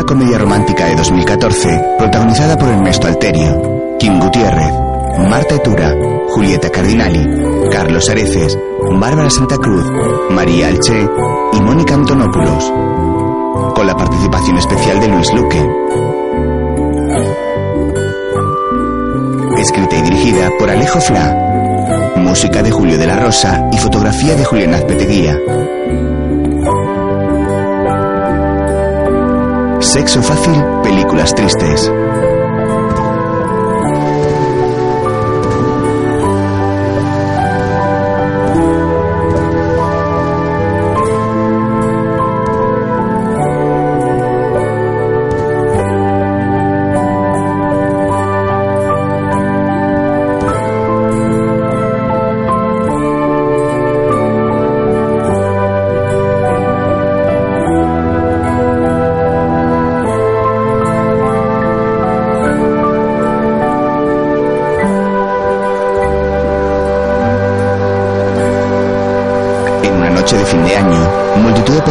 una comedia romántica de 2014 protagonizada por Ernesto Alterio, Kim Gutiérrez, Marta Etura, Julieta Cardinali, Carlos Areces, Bárbara Santa Cruz, María Alche y Mónica Antonopoulos, con la participación especial de Luis Luque. Escrita y dirigida por Alejo Fla. Música de Julio de la Rosa y fotografía de Julián Azpeteguía. Sexo fácil, películas tristes.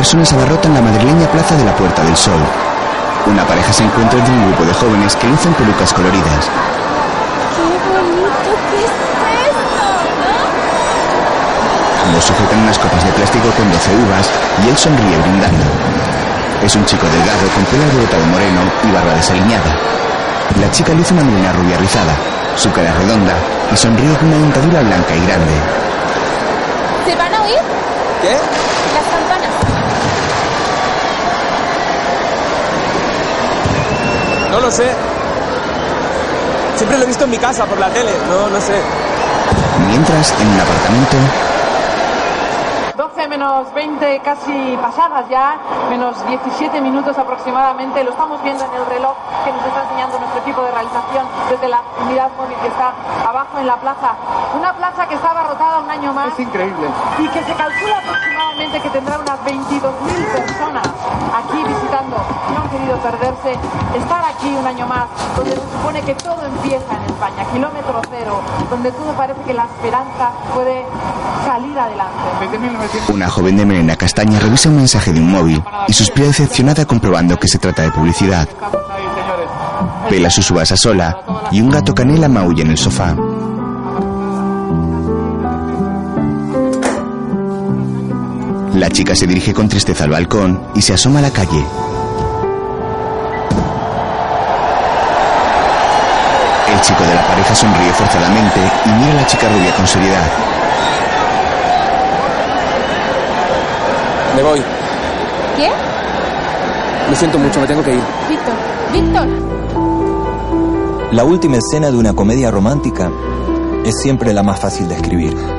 Personas abarrotan la madrileña plaza de la Puerta del Sol. Una pareja se encuentra entre un grupo de jóvenes que lucen pelucas coloridas. ¡Qué bonito que es esto! Ambos sujetan unas copas de plástico con 12 uvas y él sonríe brindando. Es un chico delgado con pelo alborotado moreno y barba desaliñada. La chica luce una melena rubia rizada, su cara es redonda y sonríe con una dentadura blanca y grande. ¿Se van a oír? ¿Qué? Las campanas. No lo sé. Siempre lo he visto en mi casa, por la tele. No, no sé. Mientras, en un apartamento, 12 menos 20, casi pasadas ya, menos 17 minutos aproximadamente. Lo estamos viendo en el reloj que nos está enseñando nuestro equipo de realización desde la unidad móvil que está abajo en la plaza. Una plaza que está abarrotada un año más. Es increíble. Y que se calcula aproximadamente que tendrá unas 22.000 personas aquí visitando. No han querido perderse estar aquí un año más, donde se supone que todo empieza en España, kilómetro cero, donde todo parece que la esperanza puede salir adelante. Desde 1900. una joven de melena castaña revisa un mensaje de un móvil y suspira decepcionada comprobando que se trata de publicidad. Pela sus uvas a sola y un gato canela maulla en el sofá. La chica se dirige con tristeza al balcón y se asoma a la calle. El chico de la pareja sonríe forzadamente y mira a la chica rubia con seriedad. Me voy. ¿Qué? Lo siento mucho, me tengo que ir. Víctor. Víctor. La última escena de una comedia romántica es siempre la más fácil de escribir.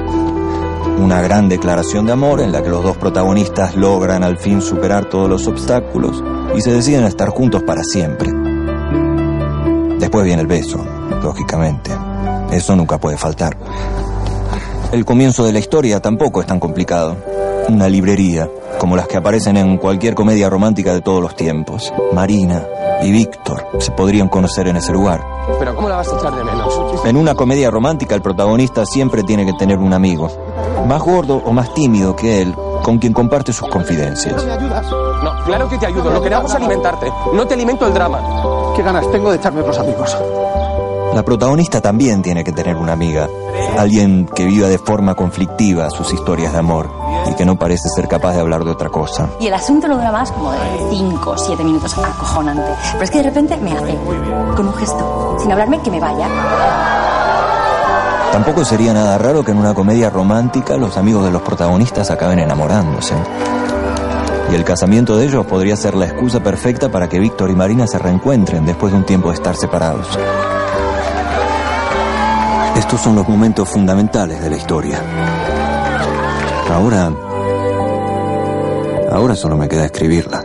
Una gran declaración de amor en la que los dos protagonistas logran al fin superar todos los obstáculos y se deciden a estar juntos para siempre. Después viene el beso, lógicamente. Eso nunca puede faltar. El comienzo de la historia tampoco es tan complicado. Una librería, como las que aparecen en cualquier comedia romántica de todos los tiempos. Marina y Víctor se podrían conocer en ese lugar. Pero ¿cómo la vas a echar de menos? En una comedia romántica el protagonista siempre tiene que tener un amigo, más gordo o más tímido que él, con quien comparte sus confidencias. No, claro que te ayudo. Lo que hago es alimentarte. No te alimento el drama. Qué ganas tengo de echarme otros amigos. La protagonista también tiene que tener una amiga, alguien que viva de forma conflictiva sus historias de amor y que no parece ser capaz de hablar de otra cosa. Y el asunto no dura más como de 5 o 7 minutos, acojonante. Pero es que de repente me hace, con un gesto, sin hablarme, que me vaya. Tampoco sería nada raro que en una comedia romántica los amigos de los protagonistas acaben enamorándose. Y el casamiento de ellos podría ser la excusa perfecta para que Víctor y Marina se reencuentren después de un tiempo de estar separados. Estos son los momentos fundamentales de la historia. Ahora... Ahora solo me queda escribirla.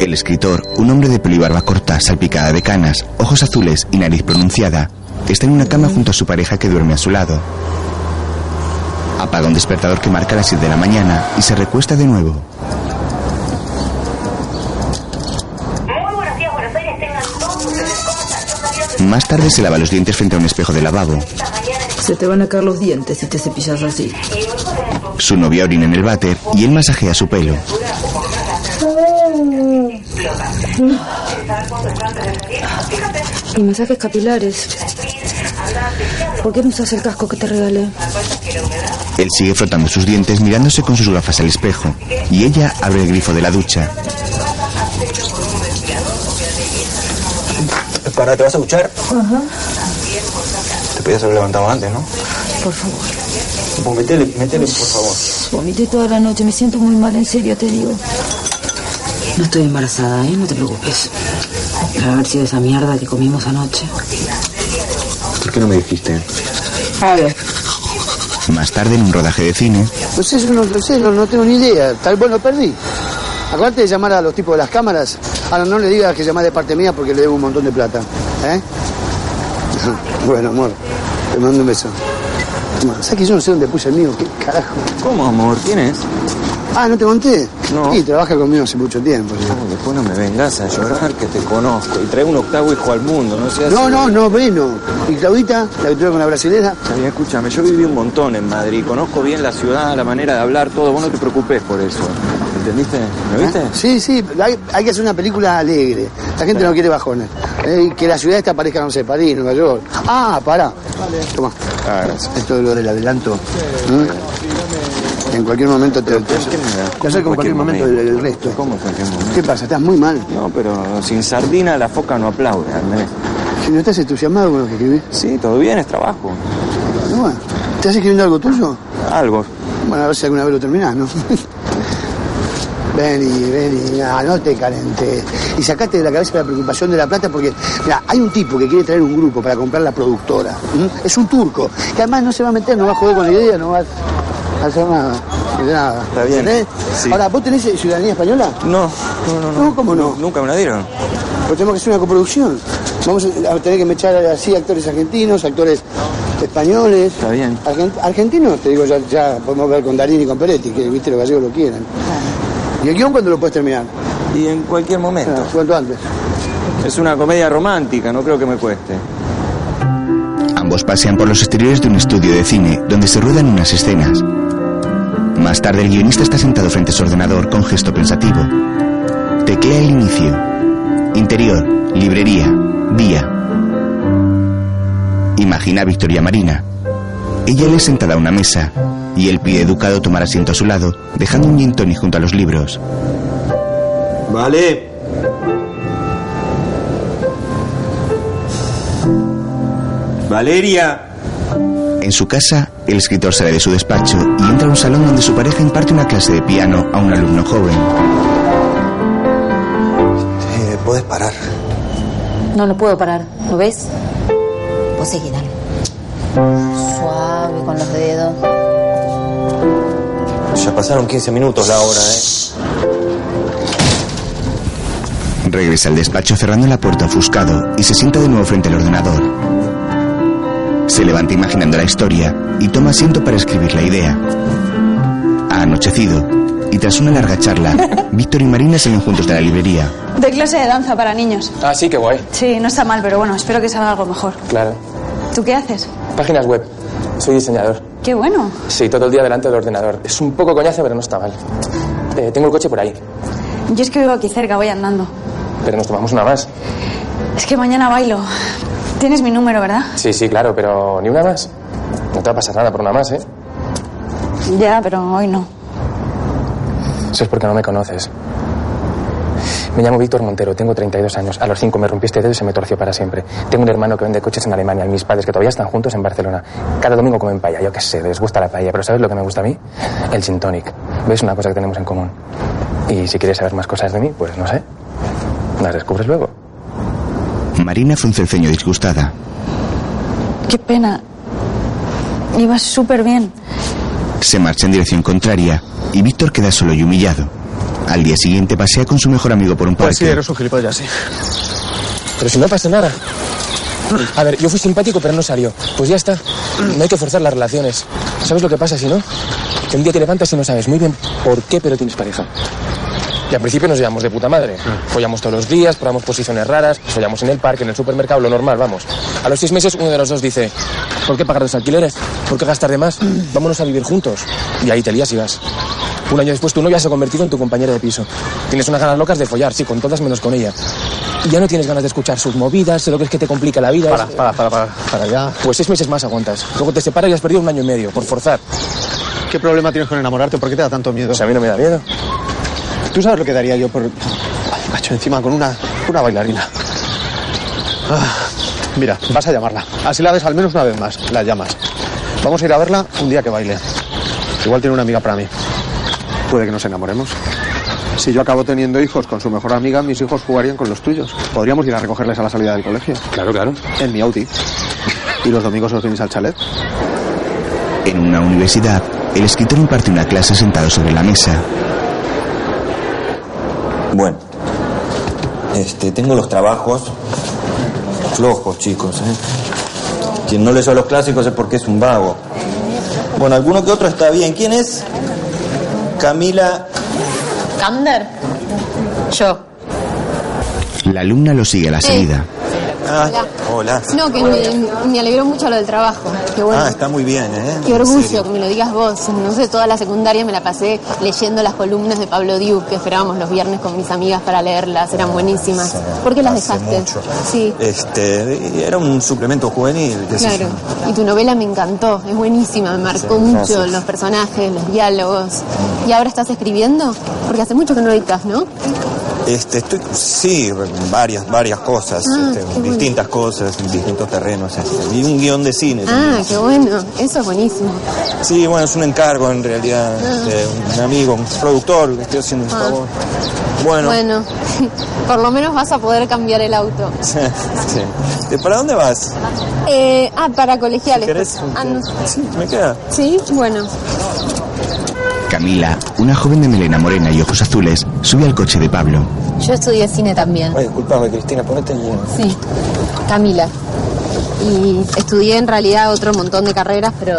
El escritor, un hombre de pelo y barba corta, salpicada de canas, ojos azules y nariz pronunciada, está en una cama junto a su pareja que duerme a su lado. Apaga un despertador que marca las 7 de la mañana y se recuesta de nuevo. Más tarde se lava los dientes frente a un espejo de lavabo. Se te van a caer los dientes si te cepillas así. Su novia orina en el váter y él masajea su pelo. lo Y masajes capilares. ¿Por qué no usas el casco que te regalé? Él sigue frotando sus dientes mirándose con sus gafas al espejo y ella abre el grifo de la ducha. Para, ¿te vas a duchar? Ajá. Te podías haber levantado antes, ¿no? Por favor. Pues metele, metele, por favor. Vomité toda la noche, me siento muy mal, en serio te digo. No estoy embarazada, ¿eh? No te preocupes. Debe haber sido esa mierda que comimos anoche. ¿Por qué no me dijiste? A ver. Más tarde, en un rodaje de cine, Pues eso no lo sé, no, no tengo ni idea. Tal vez lo perdí. Acuérdate de llamar a los tipos de las cámaras. Ahora no le digas que llamás de parte mía porque le debo un montón de plata. ¿Eh? bueno, amor, te mando un beso. ¿Sabes que yo no sé dónde puse el mío? ¿Qué carajo? ¿Cómo, amor? ¿Quién es? Ah, ¿no te conté? No. Sí, trabaja conmigo hace mucho tiempo. sí. No, después no me vengas a llorar que te conozco y trae un octavo hijo al mundo, no seas... No, no, no, bueno. ¿Y Claudita? ¿La que tuve con la brasilera? Bien, escúchame, yo viví un montón en Madrid, conozco bien la ciudad, la manera de hablar, todo, vos no te preocupes por eso. ¿Entendiste? ¿Me viste? ¿Eh? Sí, sí, hay, hay que hacer una película alegre. La gente no quiere bajones. Eh, que la ciudad esta parezca, no sé, París, Nueva York. Ah, pará. Toma. Ah, gracias. Esto es lo del adelanto. ¿Mm? En cualquier momento te... te, te, acerco en cualquier momento el, el resto. ¿Cómo en cualquier momento? ¿Qué pasa? Estás muy mal. No, pero sin sardina la foca no aplaude, Andrés. Si no estás entusiasmado con lo que escribís. Sí, todo bien, es trabajo. Bueno, ¿estás escribiendo algo tuyo? Algo. Bueno, a ver si alguna vez lo terminás, ¿no? Vení, vení, no, no te calentes. Y sacate de la cabeza la preocupación de la plata porque, mira, hay un tipo que quiere traer un grupo para comprar la productora. ¿m? Es un turco, que además no se va a meter, no va a joder con la idea, no va a hacer nada. de nada. Está bien. Ahora, ¿vos tenés ciudadanía española? No, no, no. No, ¿cómo no? Nunca me la dieron. Pues tenemos que hacer una coproducción. Vamos a tener que echar así actores argentinos, actores españoles. Está bien. Argen- argentinos, te digo, ya, ya podemos ver con Darín y con Peretti, que viste los gallegos lo quieren. ¿Y el guion cuándo lo puedes terminar? Y en cualquier momento. Ah, ¿Cuánto antes? Es una comedia romántica, no creo que me cueste. ambos pasean por los exteriores de un estudio de cine donde se ruedan unas escenas. Más tarde, el guionista está sentado frente a su ordenador con gesto pensativo. Teclea el inicio. Interior, librería, día. Imagina a Victoria Marina. Ella le es sentada a una mesa y él pide educado tomar asiento a su lado, dejando un gin tonic junto a los libros. Vale. Valeria. En su casa, el escritor sale de su despacho y entra a un salón donde su pareja imparte una clase de piano a un alumno joven. Eh, Puedes parar. No, no puedo parar. ¿Lo ves? Vos seguí, dale. Suave con los dedos. Ya pasaron 15 minutos la hora, ¿eh? Regresa al despacho cerrando la puerta ofuscado y se sienta de nuevo frente al ordenador. Se levanta imaginando la historia y toma asiento para escribir la idea. Ha anochecido y tras una larga charla, Víctor y Marina salen juntos de la librería. De clase de danza para niños. Ah, sí, qué guay. Sí, no está mal, pero bueno, espero que salga algo mejor. Claro. ¿Tú qué haces? Páginas web. Soy diseñador. Qué bueno. Sí, todo el día delante del ordenador. Es un poco coñazo, pero no está mal. Eh, tengo el coche por ahí. Yo es que vivo aquí cerca, voy andando. Pero nos tomamos una más. Es que mañana bailo. Tienes mi número, ¿verdad? Sí, sí, claro, pero ni una más. No te va a pasar nada por una más, ¿eh? Ya, pero hoy no. Eso es porque no me conoces. Me llamo Víctor Montero, tengo 32 años. A los 5 me rompí este dedo y se me torció para siempre. Tengo un hermano que vende coches en Alemania y mis padres que todavía están juntos en Barcelona. Cada domingo comen paella, yo qué sé, les gusta la paella, pero ¿sabes lo que me gusta a mí? El gin tonic. ¿Ves una cosa que tenemos en común? Y si quieres saber más cosas de mí, pues no sé. Las descubres luego. Marina frunce el ceño disgustada. Qué pena. Ibas súper bien. Se marcha en dirección contraria y Víctor queda solo y humillado. Al día siguiente pasea con su mejor amigo por un Pues parque. un gilipollas, sí. Pero si no pasa nada. A ver, yo fui simpático, pero no salió. Pues ya está. No hay que forzar las relaciones. ¿Sabes lo que pasa si no? Que un día te levantas y no sabes muy bien por qué, pero tienes pareja. Y al principio nos llevamos de puta madre. Follamos todos los días, probamos posiciones raras, follamos en el parque, en el supermercado, lo normal, vamos. A los seis meses uno de los dos dice, ¿por qué pagar los alquileres? ¿Por qué gastar de más? Vámonos a vivir juntos. Y ahí te lías y vas. Un año después tu novia se ha convertido en tu compañera de piso. Tienes unas ganas locas de follar, sí, con todas menos con ella. Y ya no tienes ganas de escuchar sus movidas, lo que es que te complica la vida. Para, Es- para, para, para, para ya. Pues seis meses más aguantas. Luego te separas y has perdido un año y medio, por forzar. ¿Qué problema tienes con enamorarte? ¿Por qué te da tanto miedo? Pues a mí no me da miedo. ¿Tú sabes lo que daría yo por... Ay, macho, encima con una, una bailarina. Ah, mira, vas a llamarla. Así la ves al menos una vez más. La llamas. Vamos a ir a verla un día que baile. Igual tiene una amiga para mí. Puede que nos enamoremos. Si yo acabo teniendo hijos con su mejor amiga, mis hijos jugarían con los tuyos. Podríamos ir a recogerles a la salida del colegio. Claro, claro. En mi Audi. Y los domingos os venís al chalet. En una universidad, el escritor imparte una clase sentado sobre la mesa. Bueno, este, tengo los trabajos flojos, chicos. ¿eh? Quien no leyó los clásicos es porque es un vago. Bueno, alguno que otro está bien. ¿Quién es? Camila. ¿Kander? Yo. La alumna lo sigue a la salida. Ah, hola. No, que me, me alegró mucho lo del trabajo. Qué bueno. Ah, está muy bien, ¿eh? Qué orgullo que me lo digas vos. No sé, toda la secundaria me la pasé leyendo las columnas de Pablo Diuk que esperábamos los viernes con mis amigas para leerlas. Eran buenísimas. ¿Por qué las dejaste? mucho. Sí, Este, era un suplemento juvenil. qué sé claro. Y tu novela me encantó. Es buenísima. Me marcó Sí, mucho los personajes, los diálogos. ¿Y ahora estás escribiendo? Porque hace mucho que no editas, ¿no? Este, estoy, sí, varias, varias cosas, Ah, este, bueno. distintas cosas, en distintos terrenos. este, y un guion de cine. Ah, qué bueno. Eso es buenísimo. Sí, bueno, es un encargo en realidad Ah. de un amigo, un productor, le estoy haciendo un Ah. favor. Bueno, Bueno, por lo menos vas a poder cambiar el auto. sí. ¿De ¿Para dónde vas? Eh, ah, para colegiales. ¿Querés? Ah, no. Sí, me queda. Sí, bueno. Camila, una joven de melena morena y ojos azules, sube al coche de Pablo. Yo estudié cine también. Ay, disculpame, Cristina, ponete bien. Sí, Camila. Y estudié en realidad otro montón de carreras, pero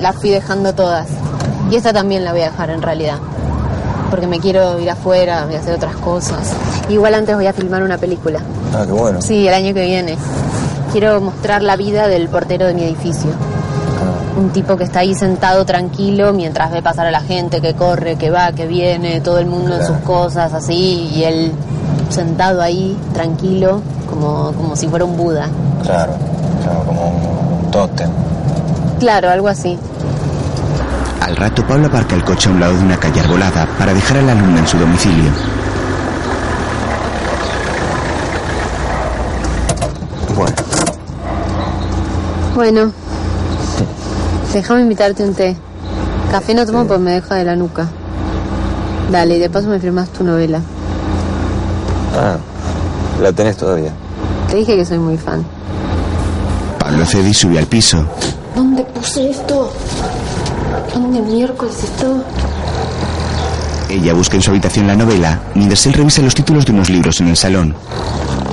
las fui dejando todas. Y esta también la voy a dejar en realidad. Porque me quiero ir afuera, voy a hacer otras cosas. Igual antes voy a filmar una película. Ah, qué bueno. Sí, el año que viene. Quiero mostrar la vida del portero de mi edificio. Un tipo que está ahí sentado tranquilo mientras ve pasar a la gente, que corre, que va, que viene, todo el mundo en sus cosas así, y él sentado ahí, tranquilo, como, como si fuera un Buda. Claro, claro, como un tótem. Claro, algo así. Al rato, Pablo aparca el coche a un lado de una calle arbolada para dejar a la alumna en su domicilio. Bueno, Bueno, déjame invitarte un té. Café no tomo pues me deja de la nuca. Dale, y de paso me firmas tu novela. ah, la tenés todavía. Te dije que soy muy fan. Pablo y sube al piso. ¿Dónde puse esto? ¿Dónde miércoles esto? Ella busca en su habitación la novela, mientras él revisa los títulos de unos libros en el salón.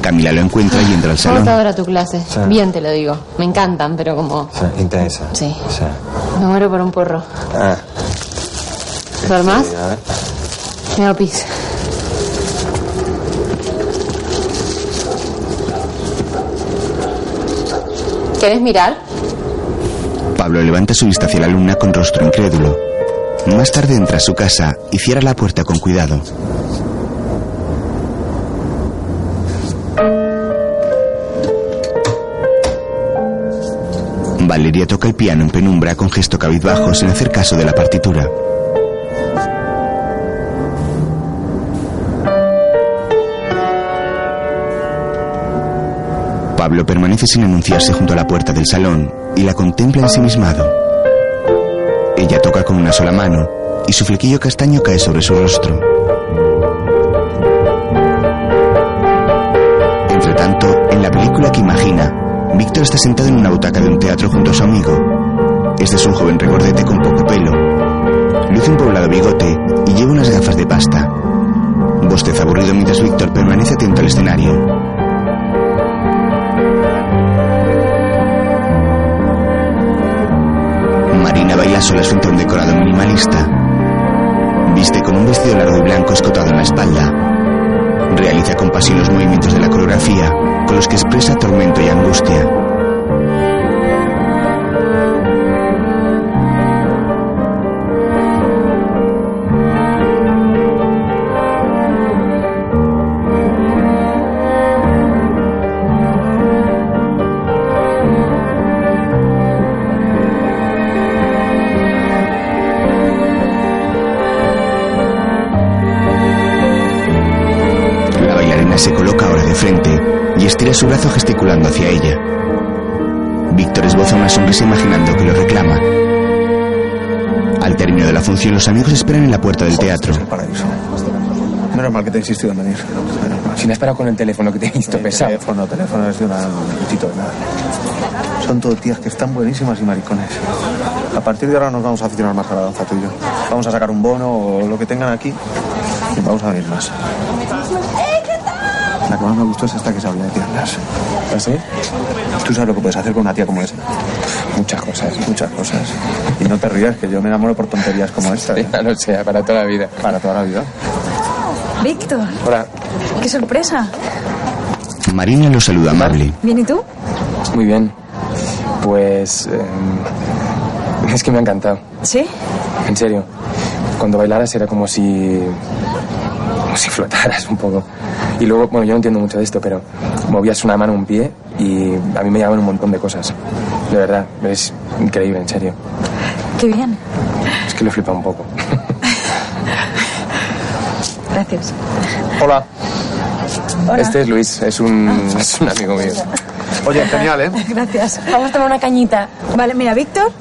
Camila lo encuentra y entra al ¿Cómo salón. te adora tu clase? Sí. Bien te lo digo. Me encantan, pero como... Sí, intensa. Sí. Sí. Me muero por un porro. Ah, ¿Dormás? sí, a ver. Me hago pis. ¿Quieres mirar? Pablo levanta su vista hacia la alumna con rostro incrédulo. Más tarde entra a su casa y cierra la puerta con cuidado. Valeria toca el piano en penumbra con gesto cabizbajo sin hacer caso de la partitura. Pablo permanece sin anunciarse junto a la puerta del salón y la contempla ensimismado. Ella toca con una sola mano y su flequillo castaño cae sobre su rostro. Entre tanto, en la película que imagina, Víctor está sentado en una butaca de un teatro junto a su amigo. Este es un joven regordete con poco pelo. Luce un poblado bigote y lleva unas gafas de pasta. Bosteza aburrido mientras Víctor permanece atento al escenario. Marina baila sola frente a un decorado minimalista. Viste con un vestido largo y blanco escotado en la espalda. Realiza con pasión los movimientos de la coreografía, con los que expresa tormento y angustia. Función, los amigos esperan en la puerta del teatro. Menos mal que te he insistido en venir. Si me has parado con el teléfono que te he visto pesado. Teléfono, teléfono es de una putito de nada. Son todo tías que están buenísimas y maricones. A partir de ahora nos vamos a aficionar más a la danza tú y yo. Vamos a sacar un bono o lo que tengan aquí y vamos a venir más. La que más me gustó es esta que sabía de piernas. ¿Ah, sí? Tú sabes lo que puedes hacer con una tía como esa. Muchas cosas. Muchas cosas. Y no te rías, que yo me enamoro por tonterías como esta. ¿eh? Ya lo sé, para toda la vida. Para toda la vida. Víctor, Hola. qué sorpresa. Marina lo saluda amable. ¿Bien y tú? Muy bien. Pues... eh, es que me ha encantado. ¿Sí? En serio. Cuando bailaras era como si... Como si flotaras un poco. Y luego, bueno, yo no entiendo mucho de esto, pero movías una mano, un pie y a mí me llaman un montón de cosas. De verdad, es increíble, en serio. Qué bien. Es que lo flipa un poco. Gracias. Hola. Hola. Este es Luis, es un, es un amigo mío. Oye, genial, ¿eh? Gracias. Vamos a tomar una cañita. Vale, mira, Víctor.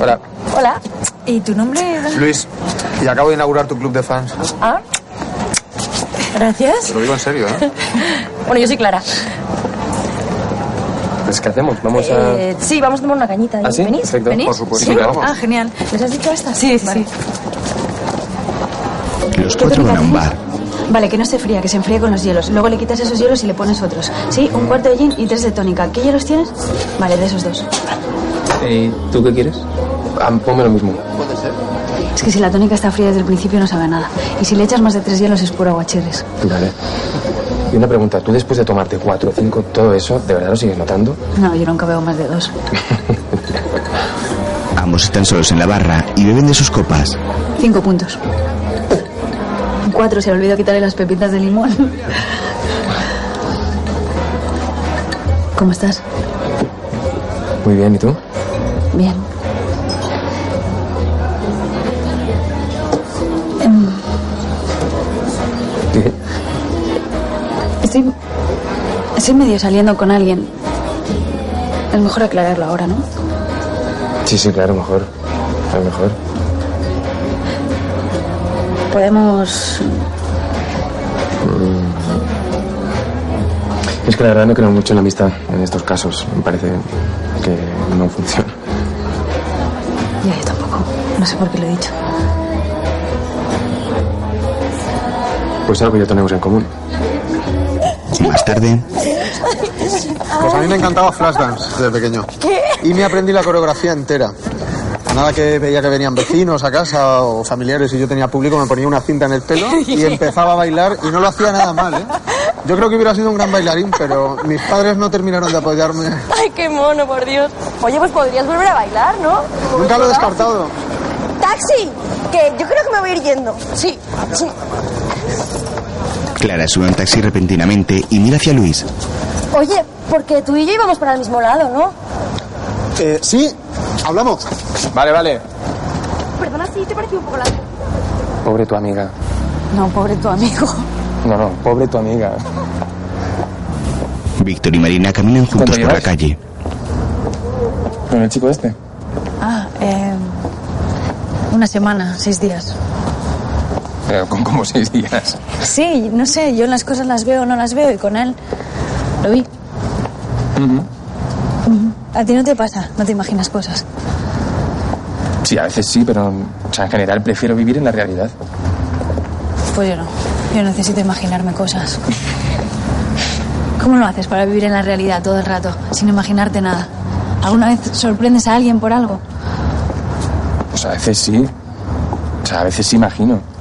Hola. Hola. ¿Y tu nombre? Luis, y acabo de inaugurar tu club de fans. Ah. Gracias. Te lo digo en serio, ¿eh? Bueno, yo soy Clara. ¿Qué hacemos? Vamos a... Eh, sí, vamos a tomar una cañita. ¿Ah, sí? ¿Venís? Perfecto. ¿Venís? Por supuesto. ¿Sí? Sí, claro. Ah, genial. ¿Les has dicho esta? Sí, sí. Los cuatro van a un bar. Vale, que no esté fría, que se enfríe con los hielos. Luego le quitas esos hielos y le pones otros. Sí, un cuarto de gin y tres de tónica. ¿Qué hielos tienes? Vale, de esos dos. ¿Y tú qué quieres? Ah, ponme lo mismo. Es que si la tónica está fría desde el principio no sabe nada. Y si le echas más de tres hielos es puro aguachirris. Vale. Y una pregunta, ¿tú después de tomarte cuatro o cinco, todo eso, ¿de verdad lo sigues notando? No, yo nunca veo más de dos. Ambos están solos en la barra y beben de sus copas. Cinco puntos. Un cuatro, se le olvidó quitarle las pepitas de limón. ¿Cómo estás? Muy bien, ¿y tú? Bien. Estoy. Estoy medio saliendo con alguien. Es mejor aclararlo ahora, ¿no? Sí, sí, claro, mejor. A lo mejor. Podemos. Es que la verdad no creo mucho en la amistad en estos casos. Me parece que no funciona. Ya, yo tampoco. No sé por qué lo he dicho. Pues algo ya tenemos en común. Más tarde, Pues a mí me encantaba Flashdance desde pequeño. Y me aprendí la coreografía entera. Nada que veía que venían vecinos a casa o familiares y yo tenía público, me ponía una cinta en el pelo y empezaba a bailar y no lo hacía nada mal, ¿eh? Yo creo que hubiera sido un gran bailarín, pero mis padres no terminaron de apoyarme. Ay, qué mono, por Dios. Oye, pues podrías volver a bailar, ¿no? Nunca lo he descartado. ¡Taxi! Que yo creo que me voy a ir yendo. Sí, sí. Clara sube a un taxi repentinamente y mira hacia Luis. Oye, porque tú y yo íbamos para el mismo lado, ¿no? Eh, sí, hablamos. Vale, vale. Perdona si te pareció un poco largo. Pobre tu amiga. No, pobre tu amigo. No, no, pobre tu amiga. Víctor y Marina caminan juntos ¿Cuánto por la calle. ¿Con el chico este? Ah, eh. Una semana, seis días. Pero con como seis días. Sí, no sé, yo las cosas las veo o no las veo y con él lo vi. A ti no te pasa, no te imaginas cosas. Sí, a veces sí, pero o sea, en general prefiero vivir en la realidad. Pues yo no. Yo necesito imaginarme cosas. ¿Cómo lo haces para vivir en la realidad todo el rato, sin imaginarte nada? ¿Alguna vez sorprendes a alguien por algo? Pues a veces sí. O sea, a veces sí imagino.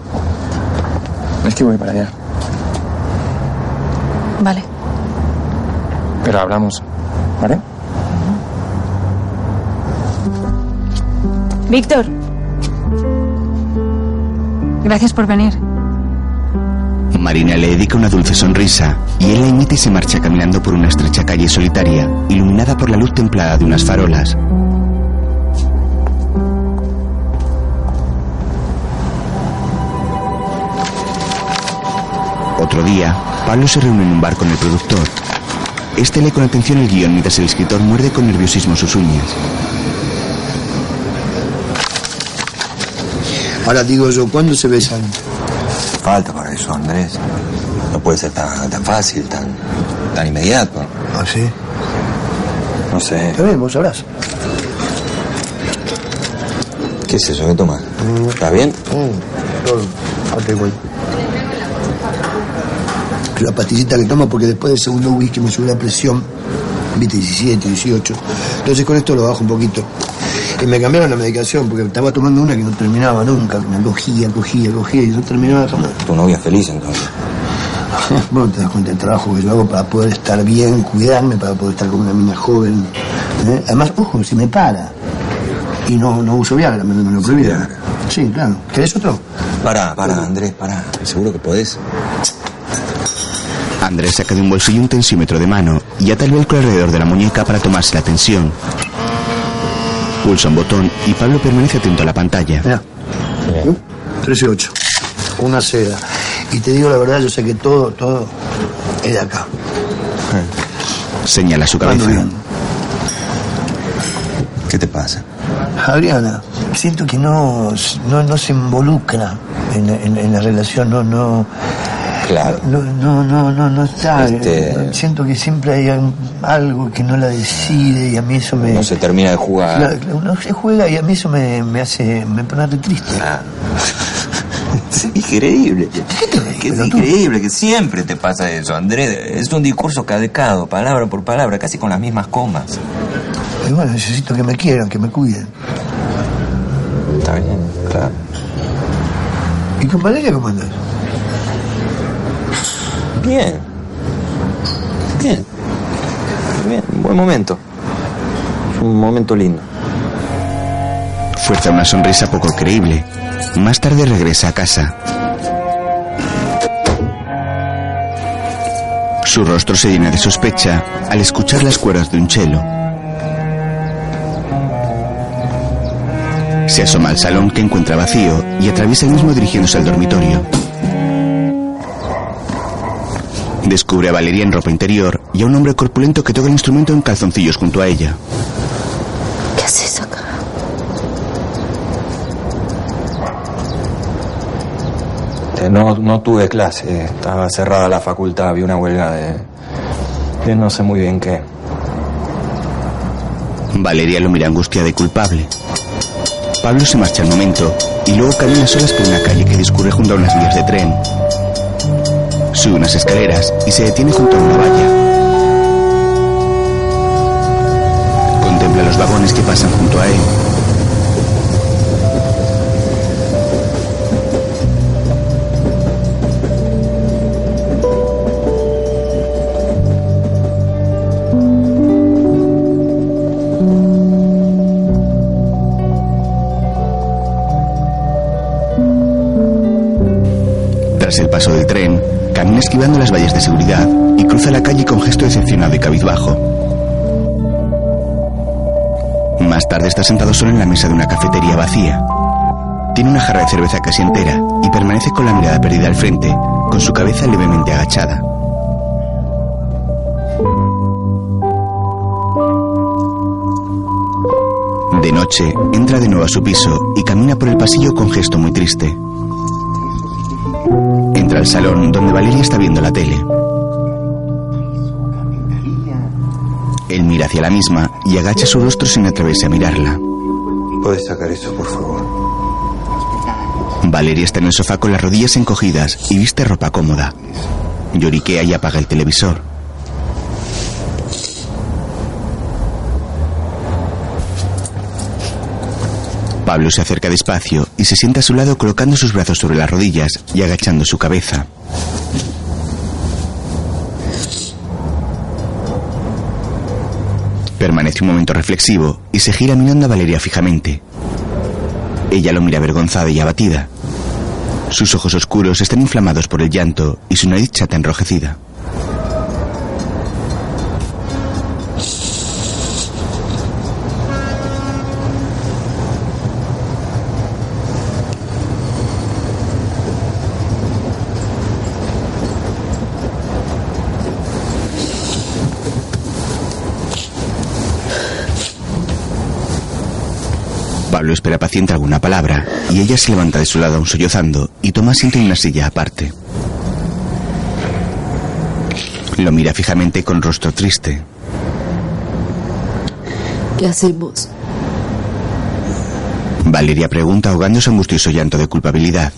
Es que voy para allá. Vale. Pero hablamos, ¿vale? Víctor. Gracias por venir. Marina le dedica una dulce sonrisa y él la imita y se marcha caminando por una estrecha calle solitaria, iluminada por la luz templada de unas farolas. Otro día, Pablo se reúne en un bar con el productor. Este lee con atención el guion mientras el escritor muerde con nerviosismo sus uñas. Ahora digo yo, ¿cuándo se besan? Falta para eso, Andrés. No puede ser tan, tan fácil, tan, tan inmediato. ¿Ah, sí? No sé. Está bien, vos sabrás. ¿Qué es eso? ¿Qué tomas? ¿Está bien? Mm, todo. La pastillita que tomo porque después del segundo whisky me sube la presión. Viste, 17, 18. Entonces con esto lo bajo un poquito. Y me cambiaron la medicación porque estaba tomando una que no terminaba nunca. que Me cogía, cogía, cogía y no terminaba jamás. Tu novia feliz entonces. Bueno, te das cuenta del trabajo que yo hago para poder estar bien, cuidarme, para poder estar con una mina joven. ¿eh? Además, ojo, si me para y no, no uso Viagra, me, me lo prohibieron. Sí, claro. ¿Querés otro? Pará, pará, Andrés, pará. ¿Seguro que podés? Andrés saca de un bolsillo un tensímetro de mano y ata el velcro alrededor de la muñeca para tomarse la tensión. Pulsa un botón y Pablo permanece atento a la pantalla. Mira. 13 y 8. Una seda. Y te digo la verdad, yo sé que todo, todo es de acá. Señala su cabeza. ¿Qué te pasa? Adriana, siento que no, no, no se involucra en, en- en la relación, no, no. Claro. No, no, no, no, no está. Este- Siento que siempre hay algo que no la decide y a mí eso me. No se termina de jugar. Claro, no se juega y a mí eso me, me hace. me pone triste. Es increíble. Es increíble que siempre te pasa eso, Andrés. Es un discurso cadecado, palabra por palabra, casi con las mismas comas. Y bueno, necesito que me quieran, que me cuiden. Está bien, claro. ¿Y con Valeria cómo andas? Bien. Bien. Bien, buen momento. Un momento lindo. Fuerza una sonrisa poco creíble. Más tarde regresa a casa. Su rostro se llena de sospecha al escuchar las cuerdas de un chelo. Se asoma al salón que encuentra vacío y atraviesa el mismo dirigiéndose al dormitorio. Descubre a Valeria en ropa interior y a un hombre corpulento que toca el instrumento en calzoncillos junto a ella. ¿Qué haces acá? Eh, No, no tuve clase, estaba cerrada la facultad, había una huelga de, de no sé muy bien qué. Valeria lo mira angustiada y culpable. Pablo se marcha al momento y luego camina a solas por una calle que discurre junto a unas vías de tren. Sube unas escaleras y se detiene junto a una valla. Contempla los vagones que pasan junto a él. Esquivando las vallas de seguridad y cruza la calle con gesto decepcionado y cabizbajo. Más tarde está sentado solo en la mesa de una cafetería vacía. Tiene una jarra de cerveza casi entera y permanece con la mirada perdida al frente, con su cabeza levemente agachada. De noche, entra de nuevo a su piso y camina por el pasillo con gesto muy triste. Al salón donde Valeria está viendo la tele. Él mira hacia la misma y agacha su rostro sin atreverse a mirarla. ¿Puedes sacar eso, por favor? Valeria está en el sofá con las rodillas encogidas y viste ropa cómoda. Lloriquea y apaga el televisor. Pablo se acerca despacio y se sienta a su lado colocando sus brazos sobre las rodillas y agachando su cabeza. Permanece un momento reflexivo y se gira mirando a Valeria fijamente. Ella lo mira avergonzada y abatida. Sus ojos oscuros están inflamados por el llanto y su nariz chata enrojecida. Espera paciente alguna palabra y ella se levanta de su lado aún sollozando y toma asiento en una silla aparte. Lo mira fijamente con rostro triste. ¿Qué hacemos? Valeria pregunta ahogando su angustioso llanto de culpabilidad.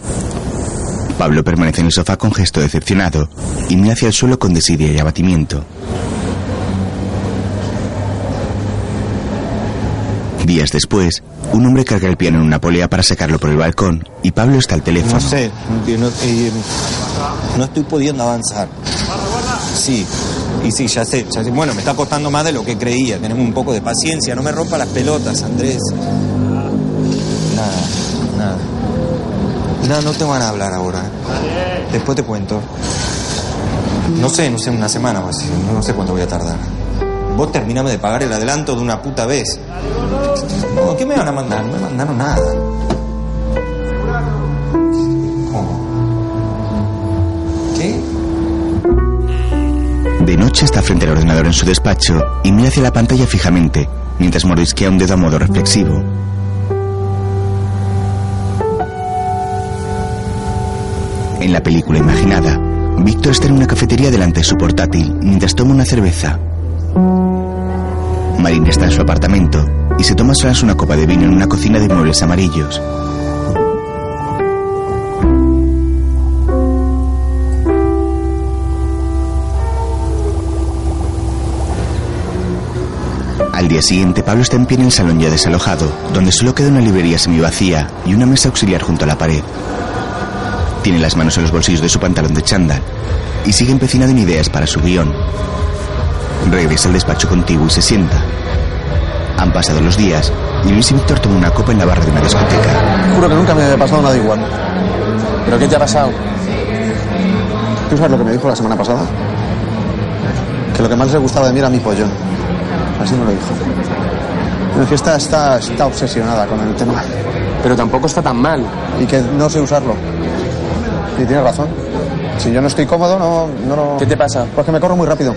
Pablo permanece en el sofá con gesto decepcionado y mira hacia el suelo con desidia y abatimiento. Días después, un hombre carga el piano en una polea para sacarlo por el balcón y Pablo está al teléfono. No sé, no estoy pudiendo avanzar. Sí, y sí, ya sé, ya sé. Bueno, me está costando más de lo que creía. Tenemos un poco de paciencia. No me rompa las pelotas, Andrés. Nada, nada. Nada, no te van a hablar ahora. ¿eh? Después te cuento. No sé, no sé, una semana o así. No sé cuánto voy a tardar. Vos terminame de pagar el adelanto de una puta vez. No, ¿qué me van a mandar? No me mandaron nada. ¿Qué? De noche está frente al ordenador en su despacho y mira hacia la pantalla fijamente, mientras mordisquea un dedo a modo reflexivo. En la película imaginada, Víctor está en una cafetería delante de su portátil mientras toma una cerveza. Marina está en su apartamento y se toma solas una copa de vino en una cocina de muebles amarillos. Al día siguiente, Pablo está en pie en el salón ya desalojado, donde solo queda una librería semivacía y una mesa auxiliar junto a la pared. Tiene las manos en los bolsillos de su pantalón de chándal y sigue empecinado en ideas para su guion. Regresa al despacho contiguo y se sienta. Han pasado los días y Luis y Víctor toman una copa en la barra de una discoteca. Juro que nunca me había pasado nada igual. ¿Pero qué te ha pasado? ¿Tú sabes lo que me dijo la semana pasada? Que lo que más le gustaba de mí era mi pollón. Así me lo dijo. Pero que está, está, está obsesionada con el tema. Pero tampoco está tan mal. Y que no sé usarlo. Y tiene razón. Si yo no estoy cómodo, no, no, no... ¿Qué te pasa? Pues que me corro muy rápido.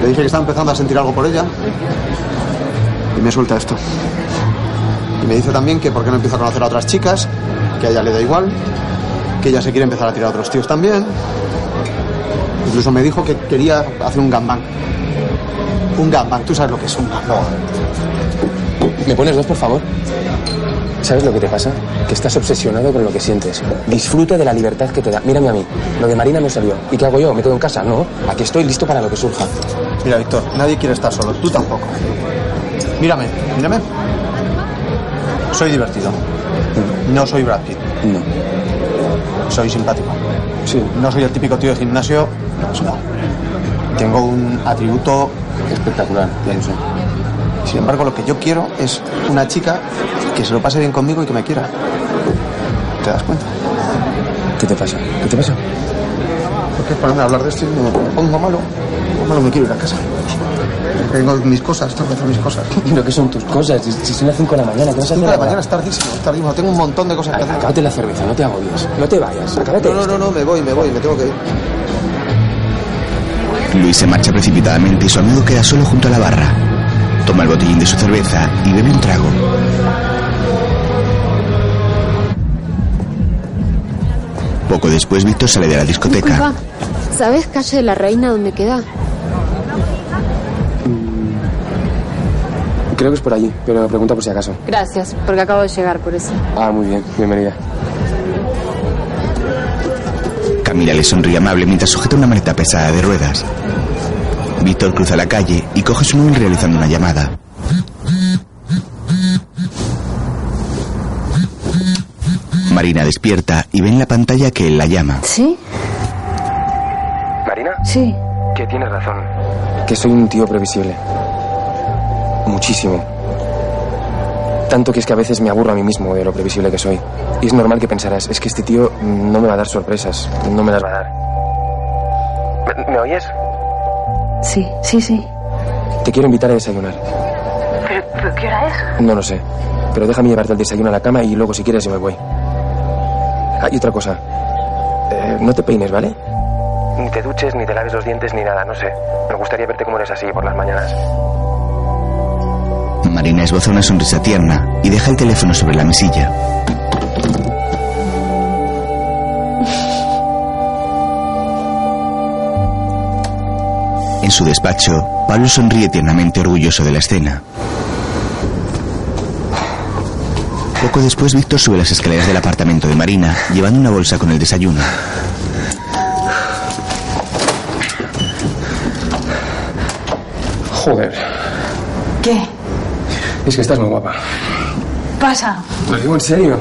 Le dije que estaba empezando a sentir algo por ella. Y me suelta esto. Y me dice también que por qué no empieza a conocer a otras chicas, que a ella le da igual, que ella se quiere empezar a tirar a otros tíos también. Incluso me dijo que quería hacer un gangbang. Un gangbang, tú sabes lo que es un gangbang. ¿Me pones dos, por favor? ¿Sabes lo que te pasa? Que estás obsesionado con lo que sientes. Disfruta de la libertad que te da. Mírame a mí. Lo de Marina no salió. ¿Y qué hago yo? ¿Me quedo en casa? No. Aquí estoy listo para lo que surja. Mira, Víctor, nadie quiere estar solo. Tú tampoco. Mírame, mírame. Soy divertido. No soy Brad Pitt. No. Soy simpático. Sí. No soy el típico tío de gimnasio. No. Tengo un atributo espectacular. Sé. Sin embargo, lo que yo quiero es una chica que se lo pase bien conmigo y que me quiera. ¿Te das cuenta? ¿Qué te pasa? ¿Qué te pasa? Porque ponerme a hablar de esto y me pongo malo. Malo me quiero ir a casa. Tengo mis cosas, tengo que hacer mis cosas. ¿Pero qué son tus cosas? Si, si son las 5 de la mañana, ¿qué vas a hacer? 5 de la mañana es tardísimo, es tardísimo. Tengo un montón de cosas que hacer. Acábate la cerveza, no te agobies. No te vayas, acábate No, no, no, no, me voy, me voy, me tengo que ir. Luis se marcha precipitadamente y su amigo queda solo junto a la barra. Toma el botellín de su cerveza y bebe un trago. Poco después, Víctor sale de la discoteca. Disculpa, ¿sabes calle de la Reina dónde queda? Creo que es por allí, pero pregunta por si acaso. Gracias, porque acabo de llegar por eso. Ah, muy bien, bienvenida. Camila le sonríe amable mientras sujeta una maleta pesada de ruedas. Víctor cruza la calle y coge su móvil realizando una llamada. Marina despierta y ve en la pantalla que él la llama. ¿Sí? ¿Marina? Sí. Que tienes razón. Que soy un tío previsible. Muchísimo. Tanto que es que a veces me aburro a mí mismo de lo previsible que soy. Y es normal que pensarás, es que este tío no me va a dar sorpresas, no me las va a dar. ¿Me, me oyes? Sí, sí, sí. Te quiero invitar a desayunar. ¿Pero, pero qué hora es? No lo sé. Pero déjame llevarte el desayuno a la cama y luego si quieres yo me voy. Ah, y otra cosa. Eh, no te peines, ¿vale? Ni te duches, ni te laves los dientes, ni nada, no sé. Me gustaría verte como eres así por las mañanas. Marina esboza una sonrisa tierna y deja el teléfono sobre la mesilla. En su despacho, Pablo sonríe tiernamente orgulloso de la escena. Poco después, Víctor sube las escaleras del apartamento de Marina, llevando una bolsa con el desayuno. Joder. ¿Qué? Es que estás muy guapa. Pasa. Lo digo en serio.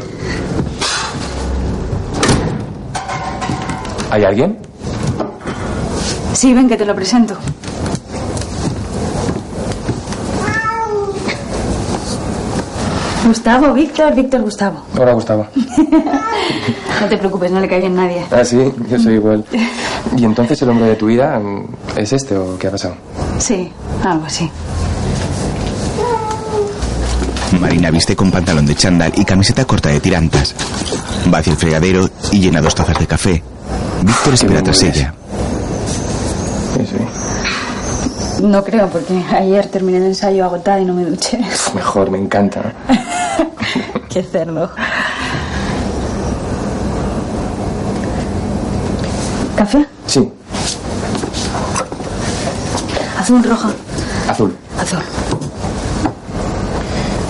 ¿Hay alguien? Sí, ven que te lo presento. Gustavo, Víctor, Víctor, Gustavo. Hola, Gustavo. No te preocupes, no le cae bien nadie. Ah, sí, yo soy igual. ¿Y entonces el hombre de tu vida mm, es este o qué ha pasado? Sí, algo así. Marina viste con pantalón de chándal y camiseta corta de tirantas. Va hacia el fregadero y llena dos tazas de café. Víctor espera tras ella. Sí, sí. No creo, porque ayer terminé el ensayo agotada y no me duché. Mejor, me encanta. ¿Café? Sí, Azul, roja. azul. Azul.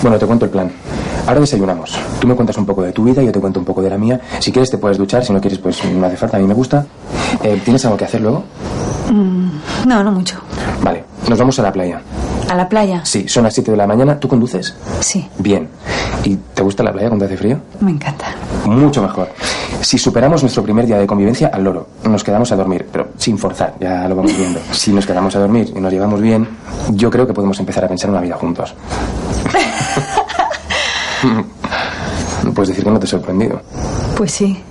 Bueno, te cuento el plan. Ahora desayunamos. Tú me cuentas un poco de tu vida, yo te cuento un poco de la mía. Si quieres te puedes duchar, si no quieres pues no hace falta, a mí me gusta. Eh, ¿Tienes algo que hacer luego? Mm, no, no mucho. Vale, nos vamos a la playa. ¿A la playa? Sí, son las 7 de la mañana. ¿Tú conduces? Sí, Bien. ¿Y te gusta la playa cuando hace frío? me encanta. Mucho mejor. Si superamos nuestro primer día de convivencia al loro, nos quedamos a dormir, pero sin forzar, ya lo vamos viendo. Si nos quedamos a dormir y nos llevamos bien, yo creo que podemos empezar a pensar una vida juntos. No puedes decir que no te he sorprendido. Pues sí.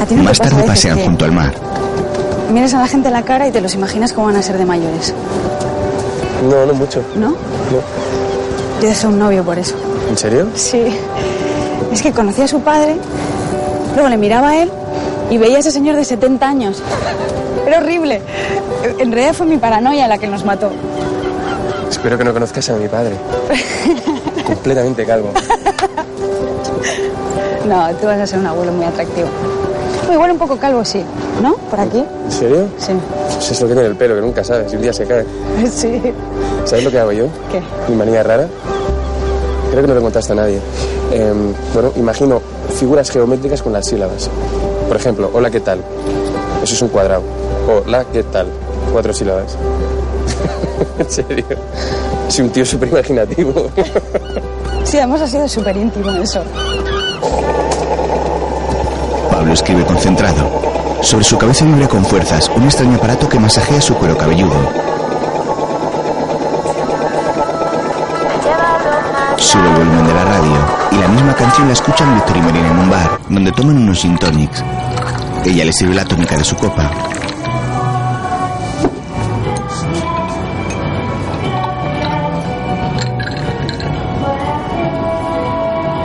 ¿A ti no te Más tarde pasean que junto al mar. Miras a la gente a la cara y te los imaginas cómo van a ser de mayores, No, no mucho. ¿no? No. Yo deseo un novio por eso. ¿En serio? Sí. Es que conocí a su padre, luego le miraba a él y veía a ese señor de 70 años. Era horrible. En realidad fue mi paranoia la que nos mató. Espero que no conozcas a mi padre. Completamente calvo. No, tú vas a ser un abuelo muy atractivo. Bueno, igual un poco calvo, sí. ¿No? ¿Por aquí? ¿En serio? Sí. Pues es lo que tiene el pelo, que nunca sabes. Si un día se cae. Sí. ¿Sabes lo que hago yo? ¿Qué? Mi manía rara. Creo que no lo contaste a nadie. Em, bueno, imagino figuras geométricas con las sílabas. Por ejemplo, hola, ¿qué tal? Eso es un cuadrado. Hola, ¿qué tal? Cuatro sílabas. en serio. Soy un tío súper imaginativo. Sí, además ha sido súper íntimo eso. Escribe concentrado. Sobre su cabeza vibra con fuerzas un extraño aparato que masajea su cuero cabelludo. Sube el volumen de la radio y la misma canción la escuchan Víctor y Marina en un bar donde toman unos gin tonics. Ella le sirve la tónica de su copa.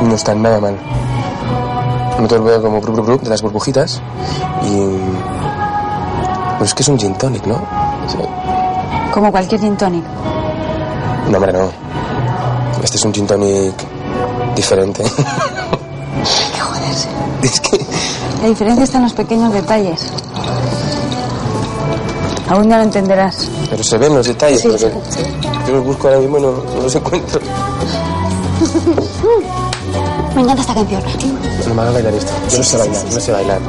No está nada mal. Noto veo como brup, brup, brup de las burbujitas y... Pues es que es un gin tonic, ¿no? Sí. Como cualquier gin tonic. No, hombre, no. Este es un gin tonic diferente. Hay que joderse. es que... La diferencia está en los pequeños detalles. Aún ya lo entenderás. Pero se ven los detalles. Sí, pero sí, Yo los busco ahora mismo y no, no los encuentro. Me encanta esta canción. Mi bailarista. Yo no sé bailar, no sé bailar.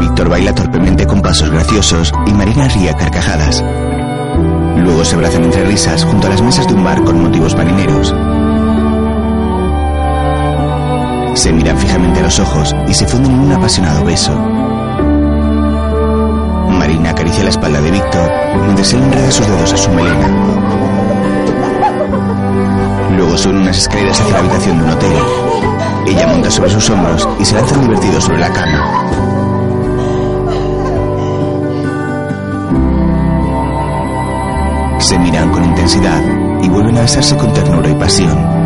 Víctor baila torpemente con pasos graciosos y Marina ríe carcajadas. Luego se abrazan entre risas junto a las mesas de un bar con motivos marineros. Se miran fijamente a los ojos y se funden en un apasionado beso. Acaricia la espalda de Víctor mientras él enreda sus dedos a su melena. Luego suben unas escaleras hacia la habitación de un hotel. Ella monta sobre sus hombros y se lanzan divertidos sobre la cama. Se miran con intensidad y vuelven a besarse con ternura y pasión.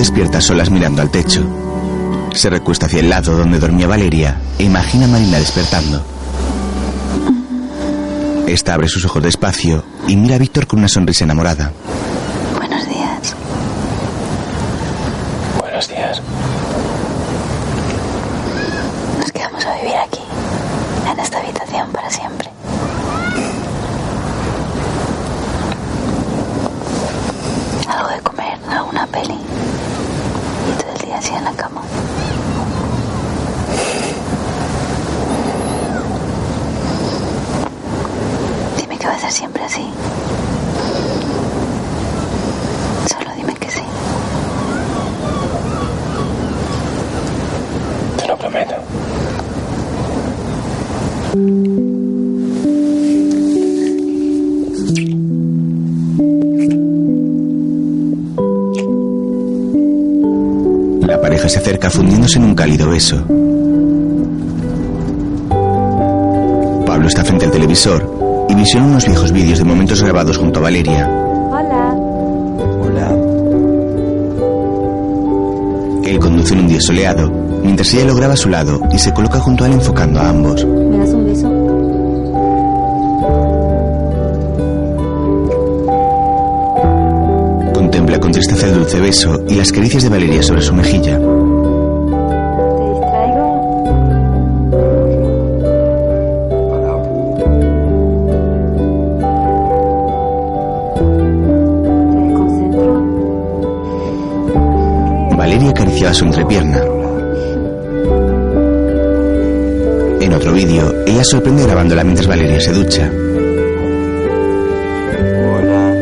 Despierta solas mirando al techo. Se recuesta hacia el lado donde dormía Valeria e imagina a Marina despertando. Esta abre sus ojos despacio y mira a Víctor con una sonrisa enamorada. Acerca fundiéndose en un cálido beso. Pablo está frente al televisor y visiona unos viejos vídeos de momentos grabados junto a Valeria. Hola. Hola. Él conduce en un día soleado, mientras ella lo graba a su lado y se coloca junto a él enfocando a ambos. ¿Me das un beso? Contempla con tristeza el dulce beso y las caricias de Valeria sobre su mejilla. Acariciaba su entrepierna. En otro vídeo, ella sorprende grabándola mientras Valeria se ducha. Hola.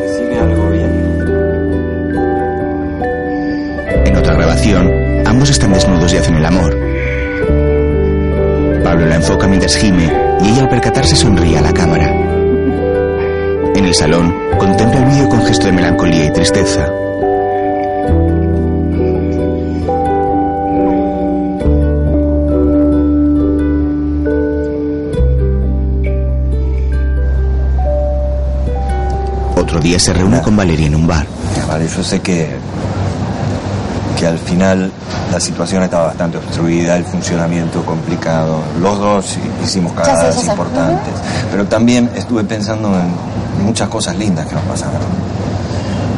Decime algo bien. En otra grabación, ambos están desnudos y hacen el amor. Pablo la enfoca mientras gime y ella al percatarse sonríe a la cámara. En el salón, contempla el vídeo con gesto de melancolía y tristeza. Otro día se reúne con Valeria en un bar. Vale, yo sé que que al final la situación estaba bastante obstruida, el funcionamiento complicado. Los dos hicimos Ya sé, cagadas ya sé. importantes, pero también estuve pensando en muchas cosas lindas que nos pasaron.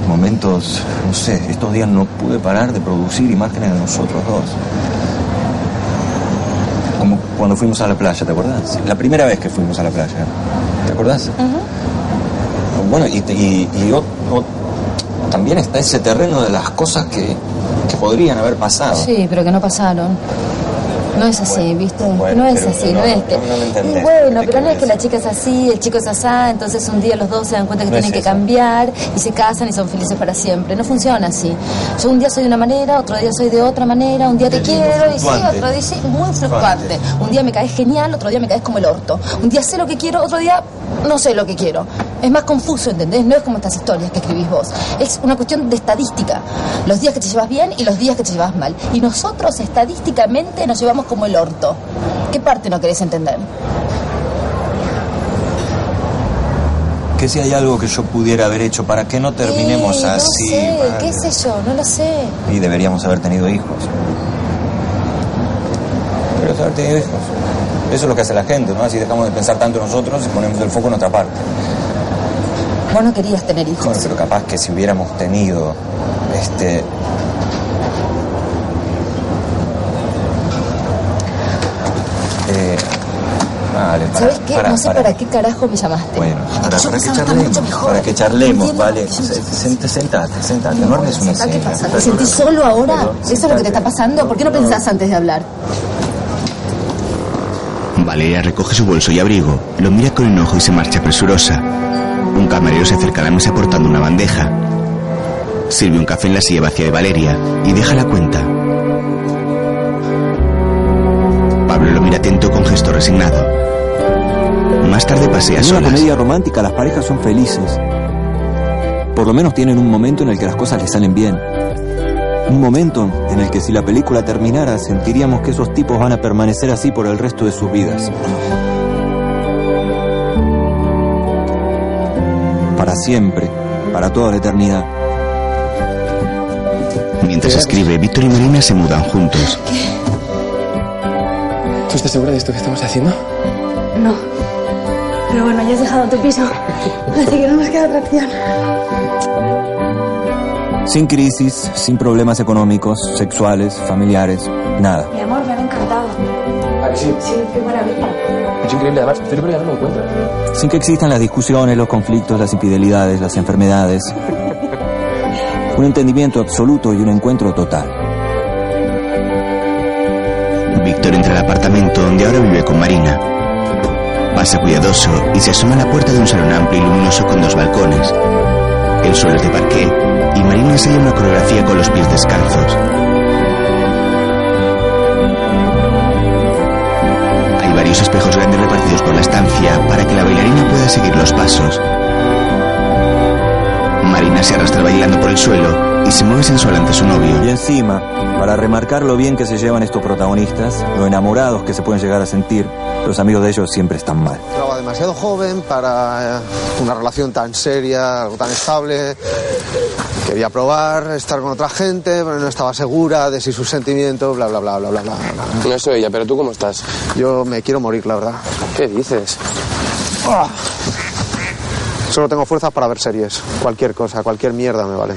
Momentos, no sé, estos días no pude parar de producir imágenes de nosotros dos. Como cuando fuimos a la playa, ¿te acordás? La primera vez que fuimos a la playa, ¿te acordás? Bueno, y, y- y o- o- también está ese terreno de las cosas que, que podrían haber pasado. Sí, pero que no pasaron. No es así, ¿viste? Bueno, no es así, no, no, es que... no, entendés. Bueno, ¿Qué pero no es que la chica es así, el chico es asá, entonces un día los dos se dan cuenta que es tienen que cambiar y se casan y son felices para siempre. No funciona así. Yo un día soy de una manera, otro día soy de otra manera, un día te quiero y sí, otro día sí, muy fluctuante. Un día me caes genial, otro día me caes como el orto. Un día sé lo que quiero, otro día no sé lo que quiero. Es más confuso, ¿entendés? No es como estas historias que escribís vos. Es una cuestión de estadística. Los días que te llevas bien y los días que te llevas mal. Y nosotros estadísticamente nos llevamos como el orto. ¿Qué parte no querés entender? Que si hay algo que yo pudiera haber hecho para que no terminemos Eh, no así. sé, qué sé yo, no lo sé. Y deberíamos haber tenido hijos. Deberíamos haber tenido hijos. Eso es lo que hace la gente, ¿no? Así dejamos de pensar tanto en nosotros y ponemos el foco en otra parte. Vos no querías tener hijos. No, pero capaz que si hubiéramos tenido, este... Eh... Vale, para, ¿Sabes qué? No sé para, qué carajo me llamaste. Bueno, para, que charlemos, para que charlemos, ¿vale? Sentate, sentate, sentate. No, es una ¿Qué pasa? ¿Te sentís solo ahora? ¿Eso es lo que te está pasando? ¿Por qué no pensás antes de hablar? Valeria recoge su bolso y abrigo, lo mira con enojo y se marcha presurosa. Un camarero se acerca a la mesa portando una bandeja. Sirve un café en la silla vacía de Valeria y deja la cuenta. Pablo lo mira atento con gesto resignado. Más tarde pasea En una solas. comedia romántica las parejas son felices. Por lo menos tienen un momento en el que las cosas les salen bien. Un momento en el que si la película terminara sentiríamos que esos tipos van a permanecer así por el resto de sus vidas. Para siempre, para toda la eternidad. Mientras escribe, Víctor y Marina se mudan juntos. ¿Tú estás segura de esto que estamos haciendo? No. Pero bueno, ya has dejado tu piso. Así que no nos queda otra opción. Sin crisis, sin problemas económicos, sexuales, familiares, nada. ¿A que sí? Sí, qué maravilla. Es increíble, además, ya no lo. Sin que existan las discusiones, los conflictos, las infidelidades, las enfermedades. Un entendimiento absoluto y un encuentro total. Víctor entra al apartamento donde ahora vive con Marina. Pasa cuidadoso y se asoma a la puerta de un salón amplio y luminoso con dos balcones. El suelo es de parqué y Marina enseña una coreografía con los pies descalzos. Varios espejos grandes repartidos por la estancia para que la bailarina pueda seguir los pasos. Marina se arrastra bailando por el suelo y se mueve sensual ante su novio. Y encima, para remarcar lo bien que se llevan estos protagonistas, lo enamorados que se pueden llegar a sentir, los amigos de ellos siempre están mal. Estaba demasiado joven para eh, una relación tan seria, algo tan estable. Quería probar, estar con otra gente, pero no estaba segura de si sus sentimientos, bla, bla, bla, bla, bla, bla. bla. No soy ella, pero ¿tú cómo estás? Yo me quiero morir, la verdad. ¿Qué dices? Ah. Solo tengo fuerzas para ver series. Cualquier cosa, cualquier mierda me vale.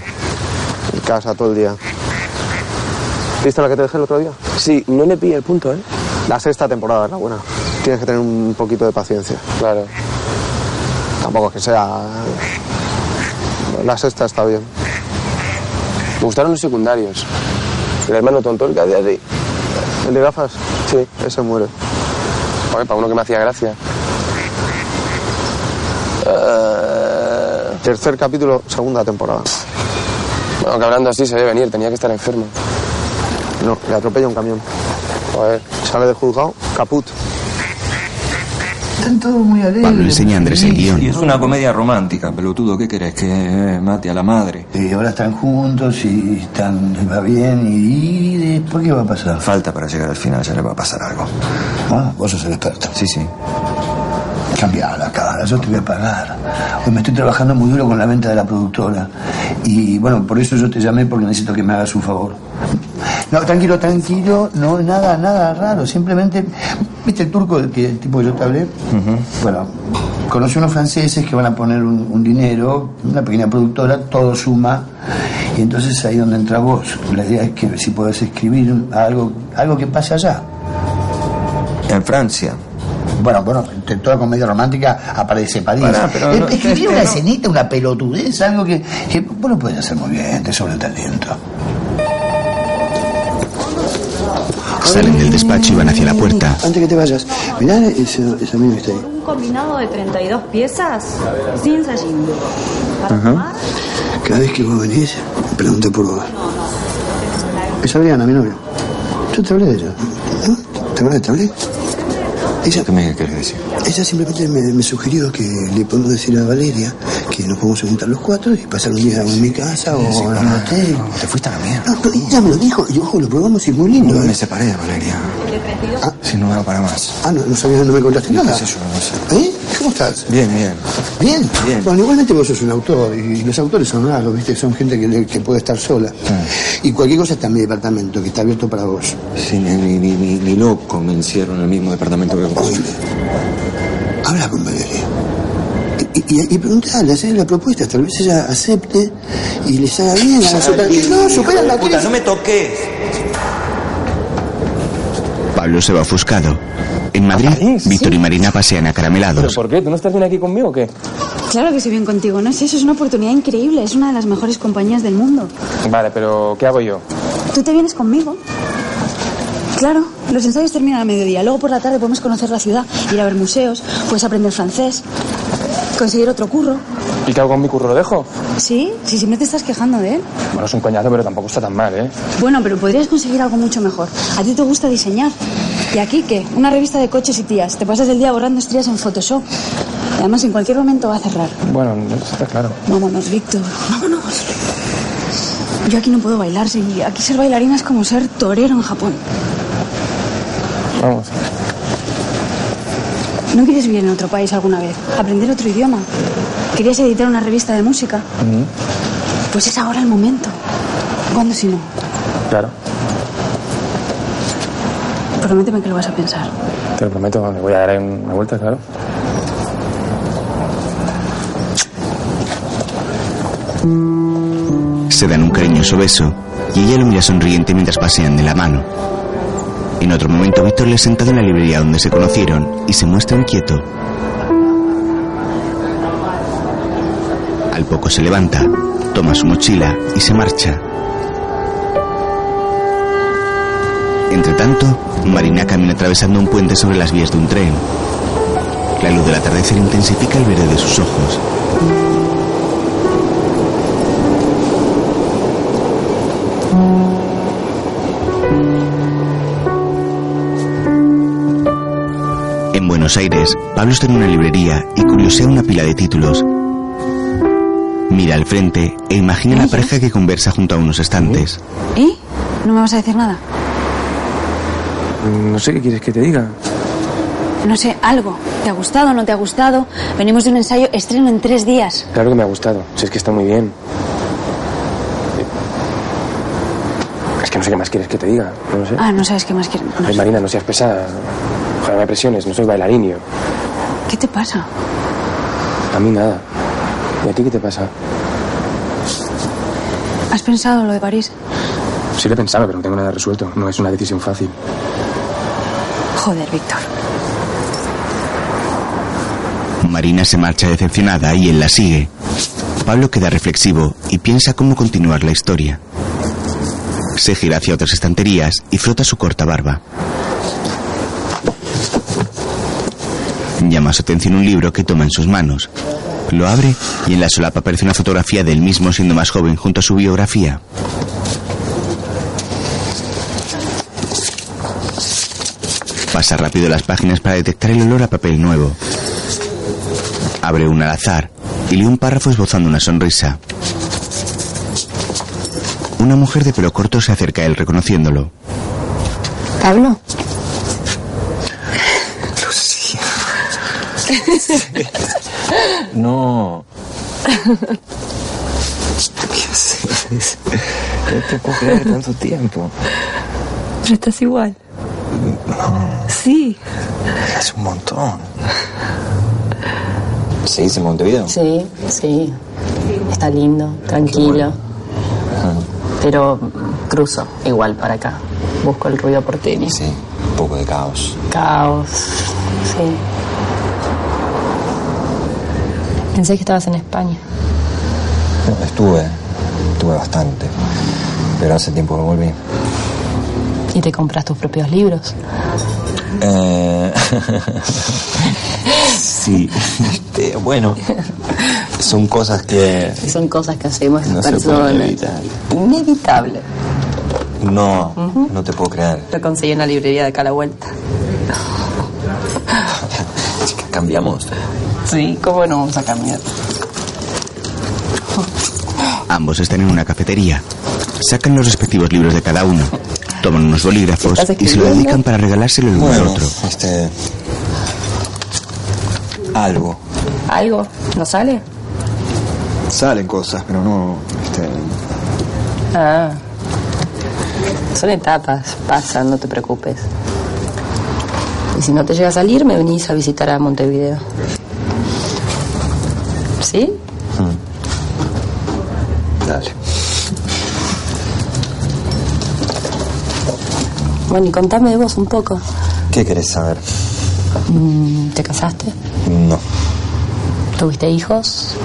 En casa todo el día. ¿Viste la que te dejé el otro día? Sí, no le pilla el punto, ¿eh? La sexta temporada es la buena. Tienes que tener un poquito de paciencia. Claro. Tampoco es que sea. La sexta está bien. Me gustaron los secundarios. El hermano tonto, el que hacía así. ¿El de gafas? Sí. Ese muere. Joder, para uno que me hacía gracia. Eh, Tercer capítulo, segunda temporada. Bueno, que hablando así se debe venir, tenía que estar enfermo. No, le atropella un camión. Joder. Sale del juzgado, caput. Están todos muy alegres. Pablo enseña a Andrés el guion. Y es una comedia romántica, pelotudo, ¿qué querés? Que eh, mate a la madre. Y ahora están juntos y están, les va bien. ¿Y, y después qué va a pasar? Falta para llegar al final, ya le va a pasar algo. Ah, vos sos el experto. Sí, sí. Cambia la cara, yo te voy a pagar. Hoy me estoy trabajando muy duro con la venta de la productora. Y bueno, por eso yo te llamé porque necesito que me hagas un favor. No, tranquilo, tranquilo, no, nada, nada raro. Simplemente, ¿viste el turco del que, el tipo que yo te hablé? Bueno, conocí unos franceses que van a poner un, un dinero, una pequeña productora, todo suma. Y entonces ahí donde entra vos. La idea es que si podés escribir algo, algo que pase allá. En Francia. Bueno, bueno, en toda comedia romántica aparece París. Pero Eh, no- Escribir este una no- escenita, una pelotudez, algo que, que vos lo puedes hacer muy bien, te sobra el talento. Salen del despacho y van hacia la puerta. Antes que te vayas, mirá ese, ese amigo que está ahí. Un combinado de 32 piezas sin. Para tomar, Cada vez que vos venís, pregunta por vos. Es Adriana, mi novia. Yo te hablé de ella. ¿no? ¿Te acuerdas que te hablé? Ella, ¿Qué me querés decir? ella simplemente me, me sugirió que le podemos decir a Valeria que nos podemos juntar los cuatro y pasar un día en mi casa o en un hotel. Te fuiste a la mierda. No, pero ella me lo dijo y ojo, lo probamos y es muy lindo. Me ¿eh? separé de Valeria. Si no va para más. Ah, no, no sabías, no me contaste ¿Qué nada. sé yo? No sé. ¿Eh? ¿Cómo estás? Bien, bien. Bien. Bien. Bueno, igualmente vos sos un autor y los autores son raros, ¿viste? Son gente que, puede estar sola. Y cualquier cosa está en mi departamento, que está abierto para vos. Sí, ni, ni, ni, ni- ni loco me encierro en el mismo departamento que vos. Habla con Valeria. Y, y, y preguntale, hacerle la propuesta, tal vez ella acepte y les haga bien. No, superan la Puta, no me toques. Pablo se va ofuscado. En Madrid, Víctor y Marina pasean ¿Pero acaramelados. por qué? ¿Tú no estás bien aquí conmigo o qué? Claro que estoy bien contigo, no es eso, es una oportunidad increíble, es una de las mejores compañías del mundo. Vale, pero ¿qué hago yo? ¿Tú te vienes conmigo? Claro, los ensayos terminan a mediodía, luego por la tarde podemos conocer la ciudad, ir a ver museos, puedes aprender francés, conseguir otro curro. ¿Y qué hago con mi curro? ¿Lo dejo? Sí, si siempre te estás quejando de él. Bueno, es un coñazo, pero tampoco está tan mal, ¿eh? Bueno, pero podrías conseguir algo mucho mejor. A ti te gusta diseñar. ¿Y aquí qué? Una revista de coches y tías. Te pasas el día borrando estrías en Photoshop. Y además en cualquier momento va a cerrar. Bueno, está claro. Vámonos, Víctor. Vámonos. Yo aquí no puedo bailar. Si aquí ser bailarina es como ser torero en Japón. Vamos. ¿No quieres vivir en otro país alguna vez? ¿Aprender otro idioma? ¿Querías editar una revista de música? Pues es ahora el momento. ¿Cuándo si no? Claro, Prométeme que lo vas a pensar. te lo prometo, me voy a dar ahí una vuelta, claro. Se dan un cariñoso beso y ella lo mira sonriente mientras pasean de la mano. En otro momento, Víctor le ha sentado en la librería donde se conocieron y se muestra inquieto. Al poco se levanta, toma su mochila y se marcha. Entre tanto, Marina camina atravesando un puente sobre las vías de un tren. La luz del atardecer intensifica el verde de sus ojos. En Buenos Aires, Pablo está en una librería y curiosea una pila de títulos. Mira al frente e imagina la pareja que conversa junto a unos estantes. ¿Y? ¿No me vas a decir nada? No sé qué quieres que te diga. No sé, algo. ¿Te ha gustado no te ha gustado? Venimos de un ensayo, estreno en tres días. Claro que me ha gustado. Si es que está muy bien. Es que no sé qué más quieres que te diga. No lo sé. Ah, no sabes qué más quiero. no Ay, sé. Marina, no seas pesada. Ojalá me presiones, no soy bailarín yo. ¿Qué te pasa? A mí nada. ¿Y a ti qué te pasa? ¿Has pensado lo de París? Sí lo he pensado, pero no tengo nada resuelto. No es una decisión fácil. Joder, Víctor. Marina se marcha decepcionada y él la sigue. Pablo queda reflexivo y piensa cómo continuar la historia. Se gira hacia otras estanterías y frota su corta barba. Llama su atención un libro que toma en sus manos. Lo abre y en la solapa aparece una fotografía del mismo siendo más joven junto a su biografía. Pasa rápido las páginas para detectar el olor a papel nuevo. Abre una al azar y lee un párrafo esbozando una sonrisa. Una mujer de pelo corto se acerca a él reconociéndolo. ¿Pablo? Lucía. No. ¿Qué haces? No te puedo creer tanto tiempo. Pero estás igual. Sí. Es un montón. ¿Seguís en Montevideo? Sí, sí. Está lindo, tranquilo. Pero cruzo igual para acá. Busco el ruido porteño. Sí, un poco de caos. Caos. Sí. Pensé que estabas en España. No, estuve, estuve bastante. Pero hace tiempo que volví. ¿Y te compras tus propios libros? Eh, sí, este, bueno, son cosas que Son cosas que hacemos no personas. evitar. Inevitable. No, no te puedo creer. Lo conseguí en la librería de acá a la vuelta. Cambiamos. Sí, ¿cómo no vamos a cambiar? Ambos están en una cafetería. Sacan los respectivos libros de cada uno. Toman unos bolígrafos ¿Estás y se lo dedican para regalárselo el uno al Bueno, otro. este. Algo. ¿Algo? ¿No sale? Salen cosas, pero no. Este, Ah. Son etapas, pasan, no te preocupes. Y si no te llega a salir, me venís a visitar a Montevideo. ¿Sí? Dale. Bueno, y contame de vos un poco. ¿Qué querés saber? Mm, ¿Te casaste? No. ¿Tuviste hijos?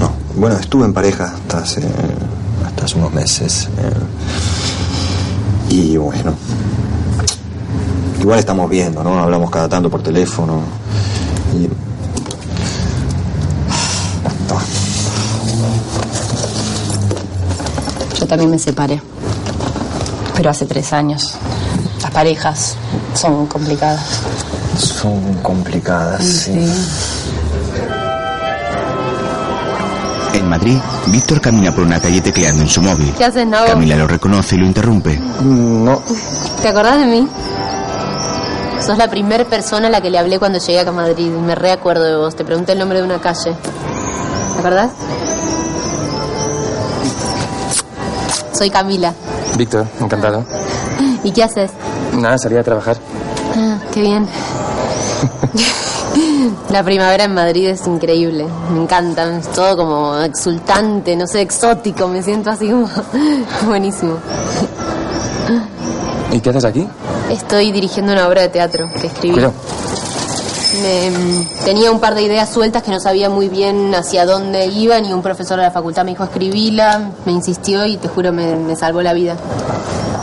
No. Bueno, estuve en pareja hasta hace, hasta hace unos meses. eh, y bueno. Igual estamos viendo, ¿no? Hablamos cada tanto por teléfono. Y. Yo también me separé. Pero hace tres años. Las parejas son complicadas. Son complicadas, sí. En Madrid, Víctor camina por una calle tecleando en su móvil. ¿Qué haces, Nabo? Camila lo reconoce y lo interrumpe. No. ¿Te acordás de mí? Sos la primera persona a la que le hablé cuando llegué acá a Madrid. Me reacuerdo de vos. Te pregunté el nombre de una calle. ¿Te acordás? Soy Camila. Víctor, encantado. ¿Y qué haces? Nada, salí a trabajar. Ah, qué bien. La primavera en Madrid es increíble. Me encanta. Es todo como exultante, no sé, exótico. Me siento así como buenísimo. ¿Y qué haces aquí? Estoy dirigiendo una obra de teatro que escribí. Cuidado. Me- mm, tenía un par de ideas sueltas que no sabía muy bien hacia dónde iban y un profesor de la facultad me dijo escribila, me insistió y te juro me, me salvó la vida.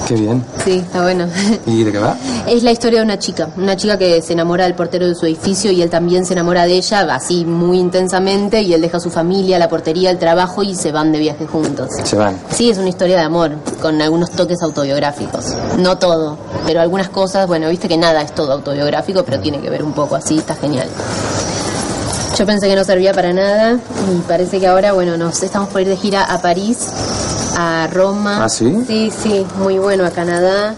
Qué bien. Sí, está bueno. ¿Y de qué va? Es la historia de una chica, una chica que se enamora del portero de su edificio y él también se enamora de ella, así muy intensamente, y él deja su familia, la portería, el trabajo y se van de viaje juntos. Se van. Sí, es una historia de amor, con algunos toques autobiográficos. No todo, pero algunas cosas, bueno, viste que nada es todo autobiográfico, pero tiene que ver un poco así, está genial. Yo pensé que no servía para nada y parece que ahora, bueno, nos estamos por ir de gira a París, a Roma. ¿Ah, sí? Sí, sí, muy bueno, a Canadá.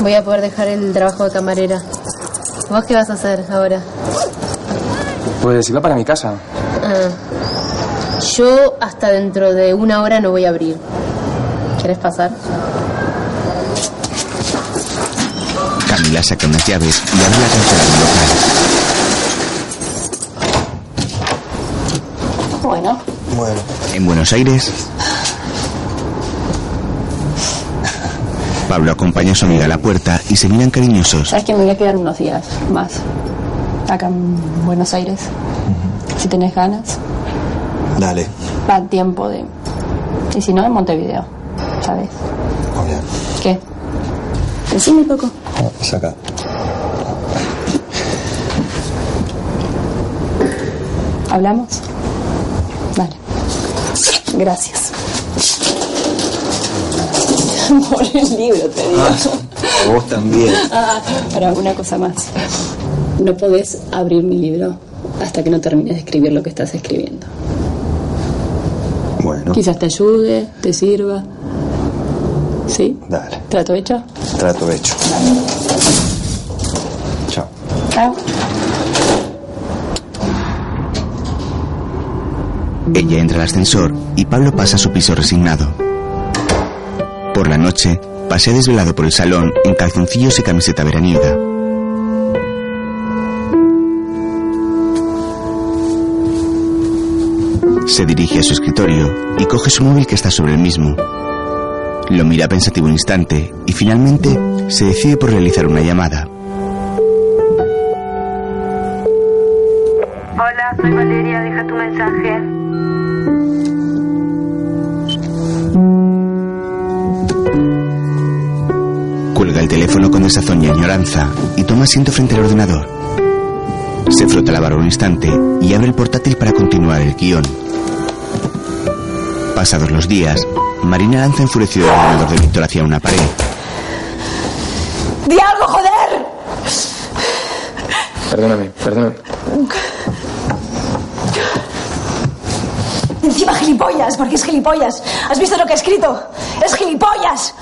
Voy a poder dejar el trabajo de camarera. ¿Vos qué vas a hacer ahora? Pues iba para mi casa. Ah, yo hasta dentro de una hora no voy a abrir. ¿Quieres pasar? Camila saca unas llaves y abre la cancela del local. Bueno, Bueno. En Buenos Aires, Pablo acompaña a su amiga a la puerta y se miran cariñosos. sabes que me voy a quedar unos días más acá en Buenos Aires. Si tenés ganas, Dale. va tiempo de. Y si no, en Montevideo, ¿sabes? Obvio. ¿Qué? Decime poco. Es acá. ¿Hablamos? Gracias. Por el libro, te digo. Vos también. Ah, ahora, una cosa más. No podés abrir mi libro hasta que no termines de escribir lo que estás escribiendo. Bueno. Quizás te ayude, te sirva. ¿Sí? Dale. ¿Trato hecho? Trato hecho. Chao. Chao. Ella entra al ascensor y Pablo pasa a su piso resignado. Por la noche, pasea desvelado por el salón en calzoncillos y camiseta veraniega. Se dirige a su escritorio y coge su móvil que está sobre el mismo. Lo mira pensativo un instante y finalmente se decide por realizar una llamada. Hola, soy Valeria, deja tu mensaje. Teléfono con desazón y añoranza y toma asiento frente al ordenador. Se frota la barba un instante y abre el portátil para continuar el guion. Pasados los días, Marina lanza enfurecido el ordenador de Víctor hacia una pared. ¡Di algo, joder! Perdóname, perdóname. Encima gilipollas, porque es gilipollas. ¿Has visto lo que he escrito? ¡Es gilipollas!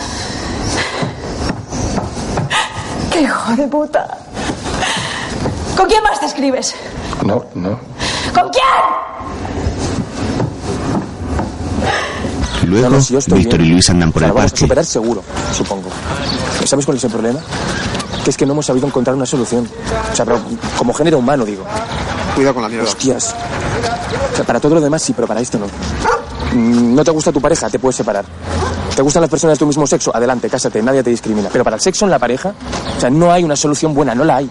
¡Qué hijo de puta! ¿Con quién más te escribes? No, no. ¿Con quién? Luego, No, no, si Víctor y. Luis andan por O sea, el vamos a parque. superar seguro, supongo. ¿Sabes cuál es el problema? Que es que no hemos sabido encontrar una solución. O sea, pero como género humano, digo. Cuidado con la mierda. Hostias. O sea, para todo lo demás sí, pero para esto no. Mm, No te gusta tu pareja, te puedes separar. Te ¿Te gustan las personas de tu mismo sexo? Adelante, cásate, nadie te discrimina. Pero para el sexo en la pareja, o sea, no hay una solución buena, no la hay.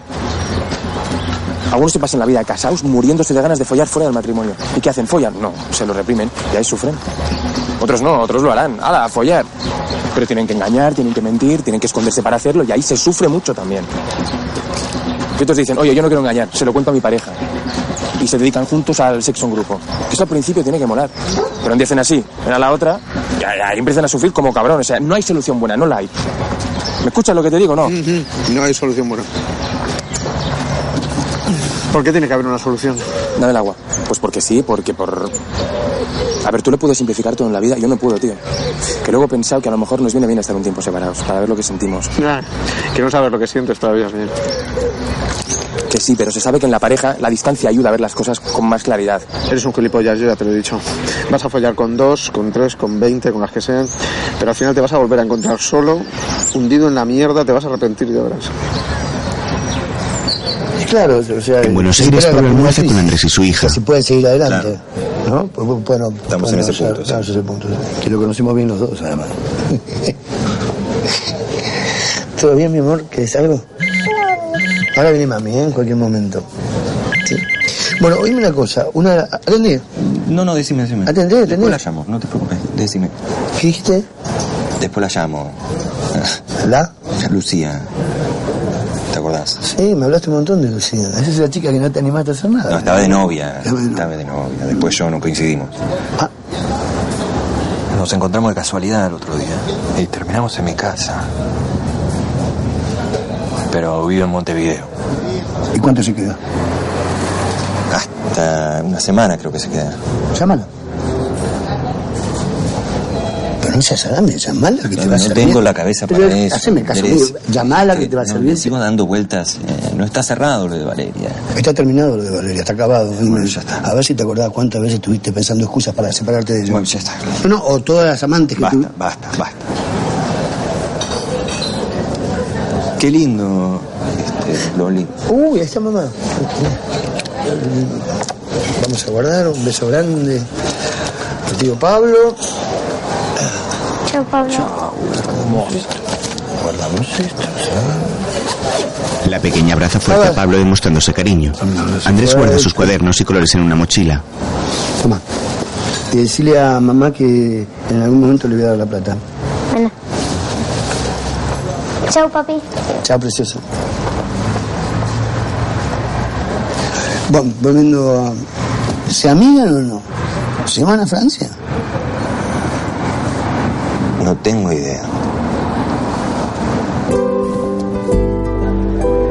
Algunos se pasan la vida casados muriéndose de ganas de follar fuera del matrimonio. ¿Y qué hacen? ¿Follan? No, se lo reprimen y ahí sufren. Otros no, otros lo harán. ¡Hala, a follar! Pero tienen que engañar, tienen que mentir, tienen que esconderse para hacerlo y ahí se sufre mucho también. Y otros dicen, oye, yo no quiero engañar, se lo cuento a mi pareja. Y se dedican juntos al sexo en grupo. Eso al principio tiene que molar. Pero empiecen así, ven a la otra, y ahí empiezan a sufrir como cabrón. O sea, no hay solución buena, no la hay. ¿Me escuchas lo que te digo? No. No hay solución buena. ¿Por qué tiene que haber una solución? Dame el agua. Pues porque sí, porque por... A ver, tú le puedes simplificar todo en la vida, yo no puedo, tío. Que luego he pensado que a lo mejor nos viene bien estar un tiempo separados, para ver lo que sentimos. Ah, que no sabes lo que sientes todavía bien. Que sí, pero se sabe que en la pareja la distancia ayuda a ver las cosas con más claridad. Eres un gilipollas, yo ya te lo he dicho. Vas a follar con dos, con tres, con veinte, con las que sean, pero al final te vas a volver a encontrar solo, hundido en la mierda, te vas a arrepentir de verás. Claro, o sea... En Buenos Aires, Pablo almuerza con Andrés y su hija. Si pueden seguir adelante. ¿No? Pues, pues, bueno, Estamos en ese o sea, punto, sí. Estamos en ese punto. Que lo conocimos bien los dos, además. ¿Todo bien, mi amor? ¿Querés algo? Ahora viene mami, ¿eh? En cualquier momento. ¿Sí? Bueno, oíme una cosa. Una... ¿Atendé? No, no, decime, decime. Atendé, atendé. Después la llamo, no te preocupes, decime. ¿Qué dijiste? Después la llamo. ¿La? Lucía. ¿Te acordás? Sí, me hablaste un montón de Lucía. Esa es la chica que no te animaste a hacer nada. No, estaba de novia. Estaba de novia. Después yo no coincidimos. Ah. Nos encontramos de casualidad el otro día. Y terminamos en mi casa. Pero vivo en Montevideo. ¿Y cuánto se queda? Hasta una semana creo que se queda. No seas salame, llamala que te No, va a no servir. tengo la cabeza Pero para eso. Haceme caso, llamala que te va a No, servir. sigo dando vueltas. eh, no está cerrado lo de Valeria. Está terminado lo de Valeria, está acabado. A ver si te acordás cuántas veces estuviste pensando excusas para separarte de ella. Bueno, ya está. No, no, o todas las amantes que Basta, tú... basta, basta. Qué lindo, este, Loli. Uy, ahí está mamá. Vamos a guardar un beso grande. tío Pablo. Chao, Pablo. Guardamos esto, ¿sabes? La pequeña abraza fuerte a Pablo demostrándose cariño. Andrés guarda sus cuadernos y colores en una mochila. Toma. Y decirle a mamá que en algún momento le voy a dar la plata. Chao, papi. Chao, precioso. Bueno, volviendo a... ¿Se amigan o no? ¿Se van a Francia? No tengo idea.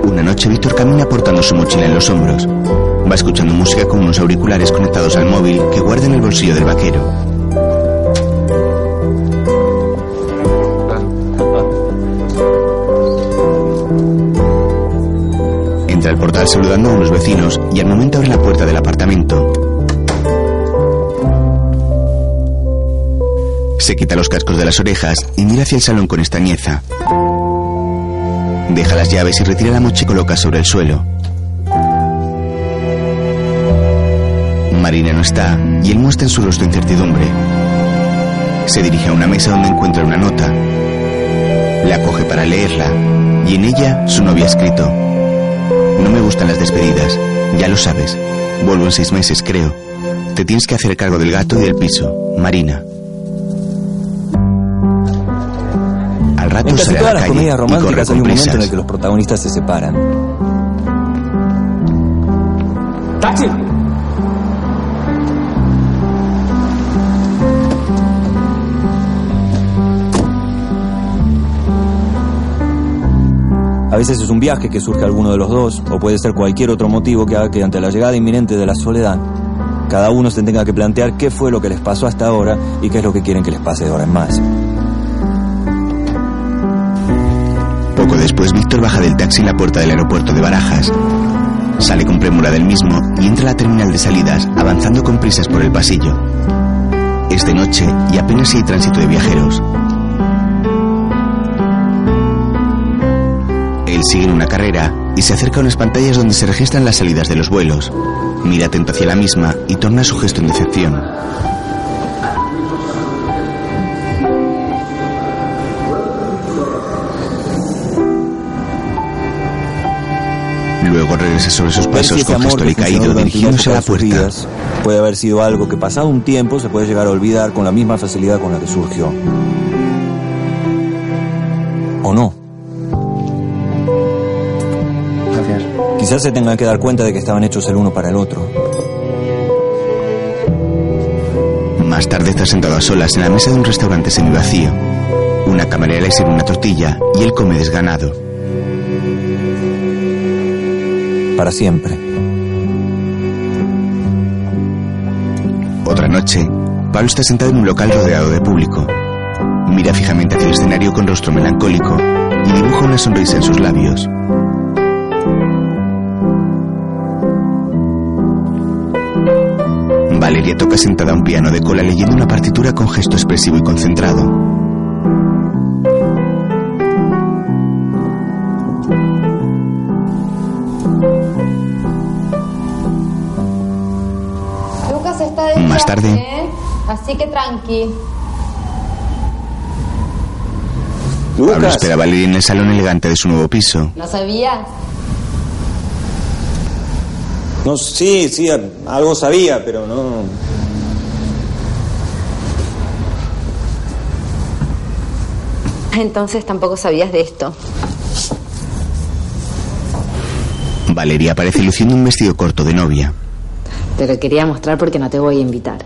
Una noche Víctor camina portando su mochila en los hombros. Va escuchando música con unos auriculares conectados al móvil que guarda en el bolsillo del vaquero. Al portal saludando a unos vecinos y al momento abre la puerta del apartamento. Se quita los cascos de las orejas y mira hacia el salón con extrañeza. Deja las llaves y retira la mochila y coloca sobre el suelo. Marina no está y él muestra en su rostro incertidumbre. Se dirige a una mesa donde encuentra una nota. La coge para leerla y en ella su novia ha escrito. No me gustan las despedidas, ya lo sabes. Vuelvo en seis meses, creo. Te tienes que hacer cargo del gato y del piso. Marina. Al rato En casi sale a la las comedias románticas hay un momento en el que los protagonistas se separan. A veces es un viaje que surge alguno de los dos, o puede ser cualquier otro motivo que haga que ante la llegada inminente de la soledad, cada uno se tenga que plantear qué fue lo que les pasó hasta ahora y qué es lo que quieren que les pase de ahora en más. Poco después, Víctor baja del taxi en la puerta del aeropuerto de Barajas. Sale con premura del mismo y entra a la terminal de salidas, avanzando con prisas por el pasillo. Es de noche y apenas hay tránsito de viajeros. Sigue en una carrera y se acerca a unas pantallas donde se registran las salidas de los vuelos. Mira atento hacia la misma y torna su gesto en decepción. Luego regresa sobre sus pasos con gesto caído dirigiéndose a la puerta. Puede haber sido algo que pasado un tiempo se puede llegar a olvidar con la misma facilidad con la que surgió. Quizás se tengan que dar cuenta de que estaban hechos el uno para el otro. Más tarde está sentado a solas en la mesa de un restaurante semivacío. Una camarera le sirve una tortilla y él come desganado. Para siempre. Otra noche, Pablo está sentado en un local rodeado de público. Mira fijamente hacia el escenario con rostro melancólico y dibuja una sonrisa en sus labios. Valeria toca sentada a un piano de cola leyendo una partitura con gesto expresivo y concentrado. Lucas está de Más tarde. ¿eh? Así que tranqui. Pablo espera a Valeria en el salón elegante de su nuevo piso. ¿No sabías? No, sí, sí, algo sabía, pero no. Entonces tampoco sabías de esto. Valeria aparece luciendo un vestido corto de novia. Te lo quería mostrar porque no te voy a invitar.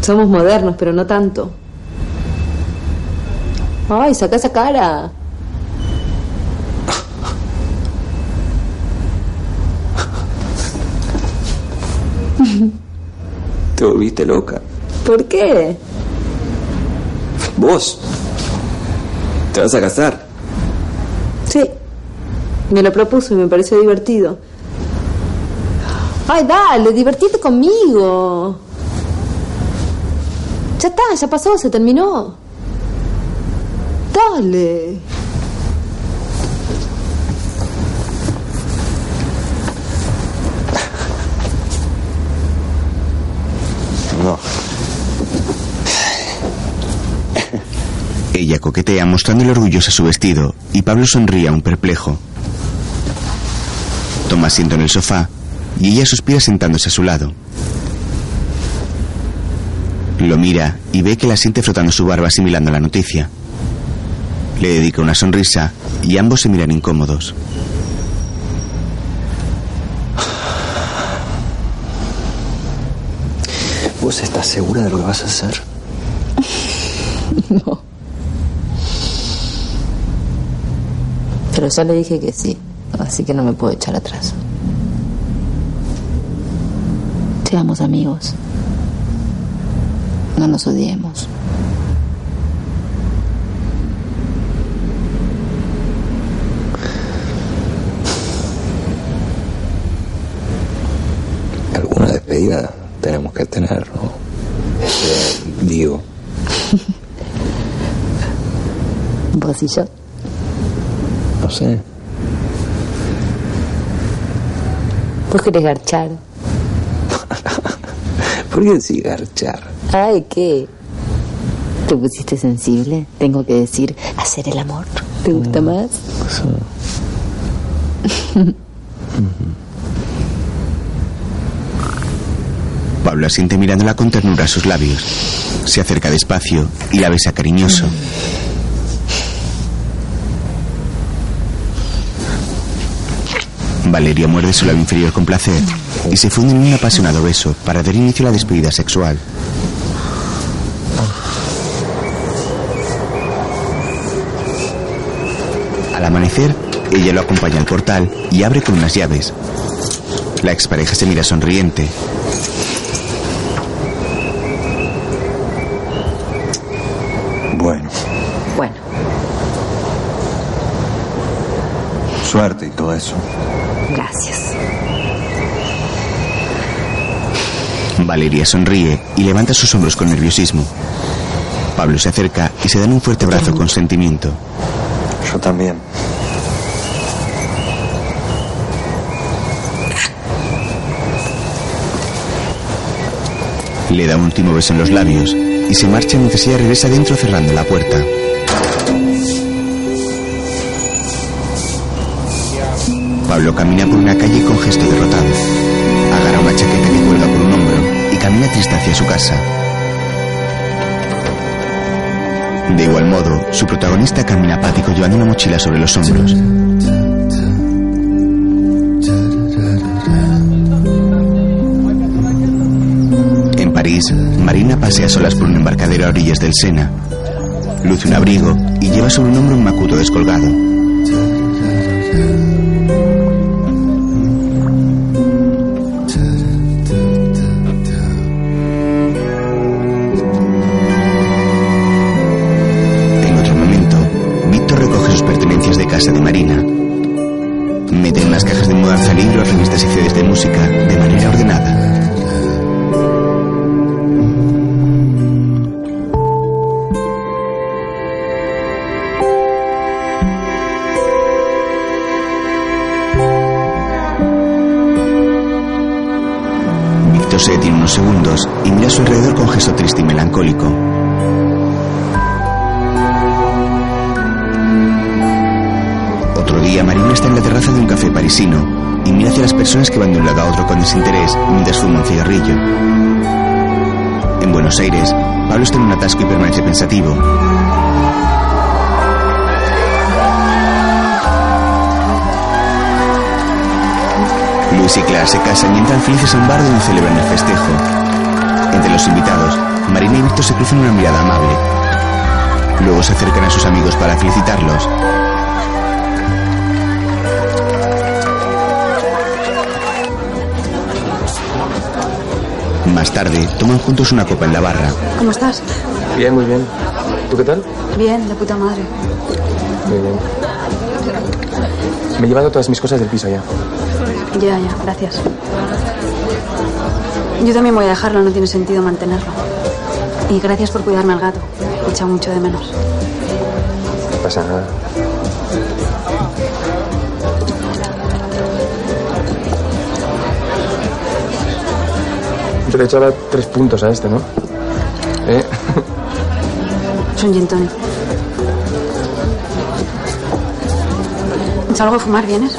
Somos modernos, pero no tanto. Ay, saca esa cara. Te volviste loca. ¿Por qué? Vos. Te vas a casar. Sí. Me lo propuso y me pareció divertido. Ay, dale, divertite conmigo. Ya está, ya pasó, se terminó. Dale. Coquetea mostrándole orgullosa su vestido y Pablo sonríe aún perplejo. Toma asiento en el sofá y ella suspira sentándose a su lado. Lo mira y ve que la siente frotando su barba asimilando la noticia. Le dedica una sonrisa y ambos se miran incómodos. ¿Vos estás segura de lo que vas a hacer? No. Pero ya le dije que sí, así que no me puedo echar atrás. Seamos amigos. No nos odiemos. Alguna despedida tenemos que tener, ¿no? Este, digo. ¿Vos y yo? No sé. ¿Vos querés garchar? ¿Por qué decir garchar? Ay, ¿qué? ¿Te pusiste sensible? Tengo que decir, hacer el amor. ¿Te gusta más? Pablo asiente mirándola con ternura a sus labios. Se acerca despacio y la besa cariñoso. Valeria muerde su labio inferior con placer y se funde en un apasionado beso para dar inicio a la despedida sexual. Al amanecer, ella lo acompaña al portal y abre con unas llaves. La expareja se mira sonriente. Bueno, Bueno, suerte y todo eso. gracias. Valeria sonríe y levanta sus hombros con nerviosismo. Pablo se acerca y se dan un fuerte abrazo con sentimiento. Yo también. Le da un último beso en los labios y se marcha mientras ella regresa dentro cerrando la puerta. Pablo camina por una calle con gesto derrotado. Agarra una chaqueta que cuelga por un hombro y camina triste hacia su casa. De igual modo, su protagonista camina apático llevando una mochila sobre los hombros. En París, Marina pasea solas por un embarcadero a orillas del Sena. Luce un abrigo y lleva sobre un hombro un macuto descolgado. Aires, Pablo está en un atasco y permanece pensativo. Luis y Clara se casan y entran felices a un bar donde celebran el festejo. Entre los invitados, Marina y Víctor se cruzan una mirada amable. Luego se acercan a sus amigos para felicitarlos. Más tarde, toman juntos una copa en la barra. ¿Cómo estás? Bien, muy bien. ¿Tú qué tal? Bien, de puta madre. Muy bien. Me he llevado todas mis cosas del piso ya. Ya, ya, gracias. Yo también voy a dejarlo, no tiene sentido mantenerlo. Y gracias por cuidarme al gato. Me echa mucho de menos. No pasa nada. Yo le echaba tres puntos a este, ¿no? ¿Eh? Es un gin tonic. Salgo a fumar, ¿vienes?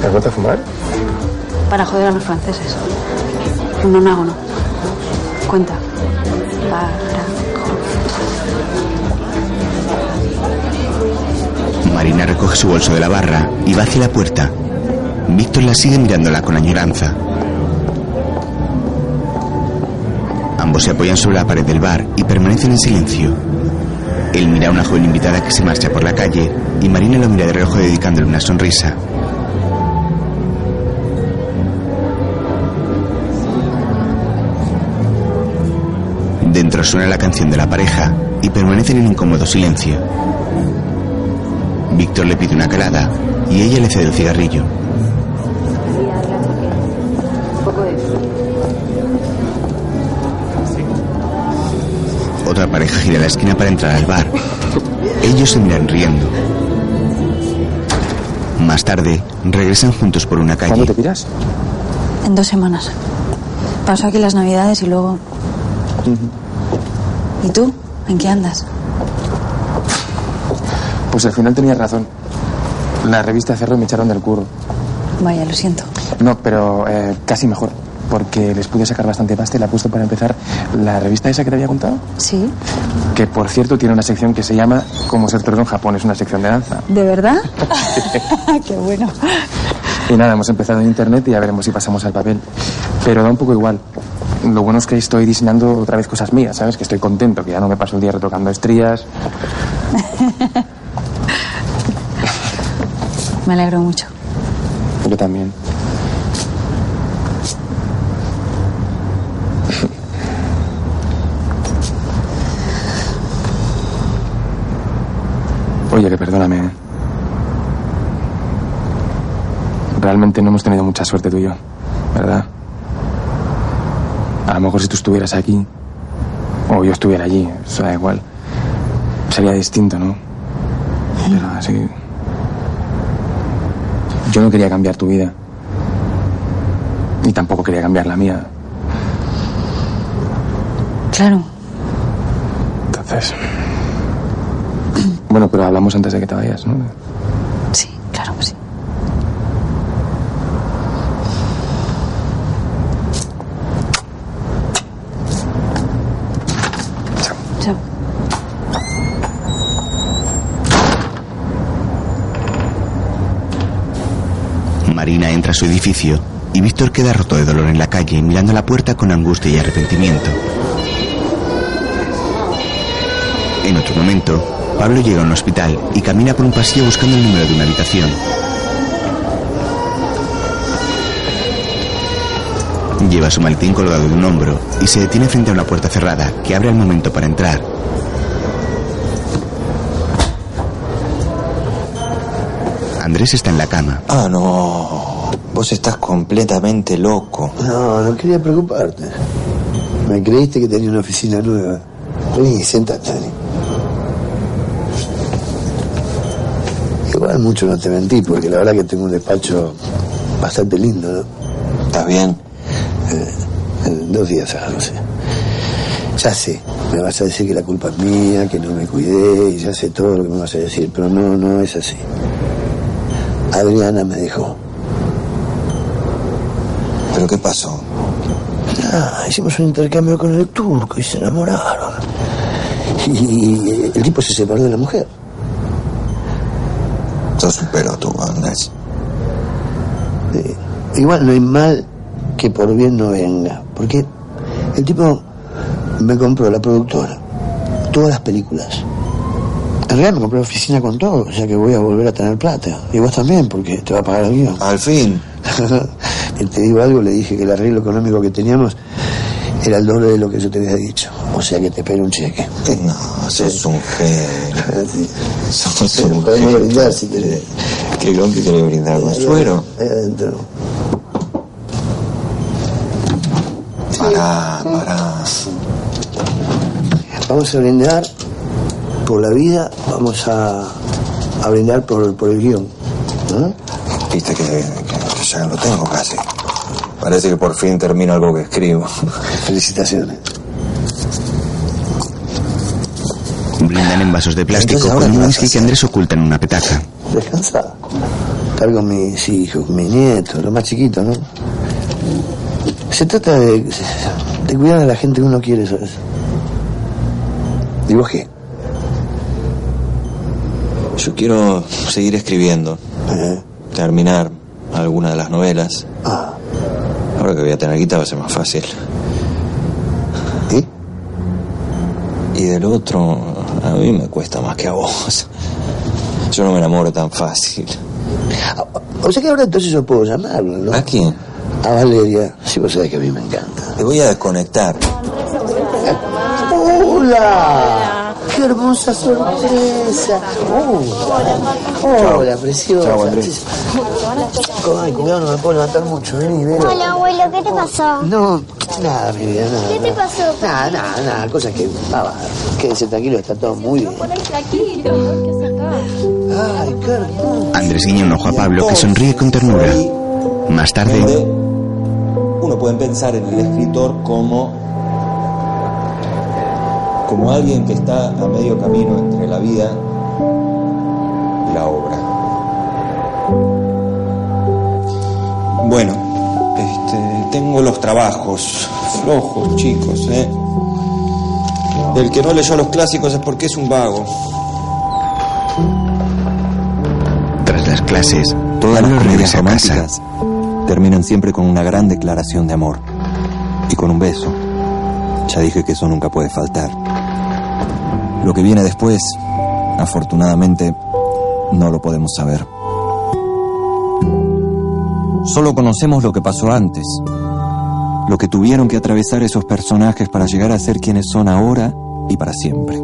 ¿Te has vuelto a fumar? Para joder a los franceses. Un onágono. Cuenta. Para. Marina recoge su bolso de la barra y va hacia la puerta. Víctor la sigue mirándola con añoranza. Ambos se apoyan sobre la pared del bar y permanecen en silencio. Él mira a una joven invitada que se marcha por la calle y Marina lo mira de reojo dedicándole una sonrisa. Dentro suena la canción de la pareja y permanecen en incómodo silencio. Víctor le pide una calada y ella le cede el cigarrillo. Otra pareja gira la esquina para entrar al bar. Ellos se miran riendo. Más tarde, regresan juntos por una calle. ¿Cuándo te piras? En dos semanas. Paso aquí las navidades y luego. ¿Y tú? ¿En qué andas? Pues al final tenías razón. La revista cerró y me echaron del curro. Vaya, lo siento. No, pero eh, casi mejor. Porque les pude sacar bastante pasta y la puesto para empezar la revista esa que te había contado. ¿Sí? Que por cierto tiene una sección que se llama Cómo ser torero en Japón. Es una sección de danza. ¿De verdad? qué bueno. Y nada, hemos empezado en internet y ya veremos si pasamos al papel. Pero da un poco igual. Lo bueno es que estoy diseñando otra vez cosas mías, ¿sabes? Que estoy contento, que ya no me paso el día retocando estrías. Me alegro mucho. Yo también. Oye, que perdóname. ¿eh? Realmente no hemos tenido mucha suerte tú y yo, ¿verdad? A lo mejor si tú estuvieras aquí, o yo estuviera allí, eso da igual. Sería distinto, ¿no? Pero así. Yo no quería cambiar tu vida. Y tampoco quería cambiar la mía. Claro. Entonces. Bueno, pero hablamos antes de que te vayas, ¿no? Sí, claro sí. Chao. Chao. Marina entra a su edificio y Víctor queda roto de dolor en la calle mirando la puerta con angustia y arrepentimiento. En otro momento, Pablo llega a un hospital y camina por un pasillo buscando el número de una habitación. Lleva su maletín colgado de un hombro y se detiene frente a una puerta cerrada que abre al momento para entrar. Andrés está en la cama. Ah, no. Vos estás completamente loco. No, no quería preocuparte. Me creíste que tenía una oficina nueva. Vení, sentate, mucho no te mentí, porque la verdad que tengo un despacho bastante lindo, ¿no? ¿Estás bien? Eh, en dos días no sé. Ya sé, me vas a decir que la culpa es mía, que no me cuidé, y ya sé todo lo que me vas a decir, pero no, no es así. Adriana me dejó. ¿Pero qué pasó? Ah, hicimos un intercambio con el turco y se enamoraron. Y el tipo se separó de la mujer. Un pelotudo, Andrés. Eh, igual no hay mal que por bien no venga. Porque el tipo me compró la productora, todas las películas. En realidad me compré la oficina con todo, o sea que voy a volver a tener plata. Y vos también, porque te va a pagar el guion. Al fin. Te digo algo, le dije que el arreglo económico que teníamos era el doble de lo que yo te había dicho. O sea que te espero un cheque. No, sos un genio. Sos Pero un podemos genio. brindar si querés. ¿Qué qué querés brindar? ¿Con suero? Ahí adentro. Pará, pará. Vamos a brindar por la vida, vamos a, a brindar por, por el guion. ¿no? Viste que, que ya lo tengo casi. Parece que por fin termino algo que escribo. Felicitaciones. Brindan en vasos de plástico Entonces, ¿ahora con un whisky que? Andrés oculta en una petaca. Descansa. Cargo mis hijos, mis nietos, los más chiquitos, ¿no? Se trata de, de cuidar a la gente que uno quiere, ¿sabes? ¿Y vos qué? Yo quiero seguir escribiendo. Terminar alguna de las novelas. Ah. Ahora que voy a tener guita va a ser más fácil. Y del otro, a mí me cuesta más que a vos. Yo no me enamoro tan fácil. O sea que ahora entonces yo puedo llamarlo, ¿no? ¿A quién? A Valeria. Si vos sabés que a mí me encanta. Te voy a desconectar. ¡Hola! ¡Qué hermosa sorpresa! Hola, Hola preciosa. Chao, Andrés. Ay, cuidado, no me puedo levantar mucho. Vení, ven. Hola, abuelo, ¿qué te pasó? No, nada, mi vida, nada. ¿Qué te pasó? Nada, nada, nada. Cosas que. Nada, quédese tranquilo, está todo muy bien. tranquilo. Ay, qué hermoso. Andrés guiña un ojo a Pablo que sonríe con ternura. Más tarde, Uno puede pensar en el escritor como como alguien que está a medio camino entre la vida y la obra. Bueno, este, tengo los trabajos flojos, chicos, ¿eh? El que no leyó los clásicos es porque es un vago. tras las clases, Todas las comedias a casa. románticas terminan siempre con una gran declaración de amor y con un beso. Ya dije que eso nunca puede faltar. Lo que viene después, afortunadamente, no lo podemos saber. Solo conocemos lo que pasó antes, lo que tuvieron que atravesar esos personajes para llegar a ser quienes son ahora y para siempre.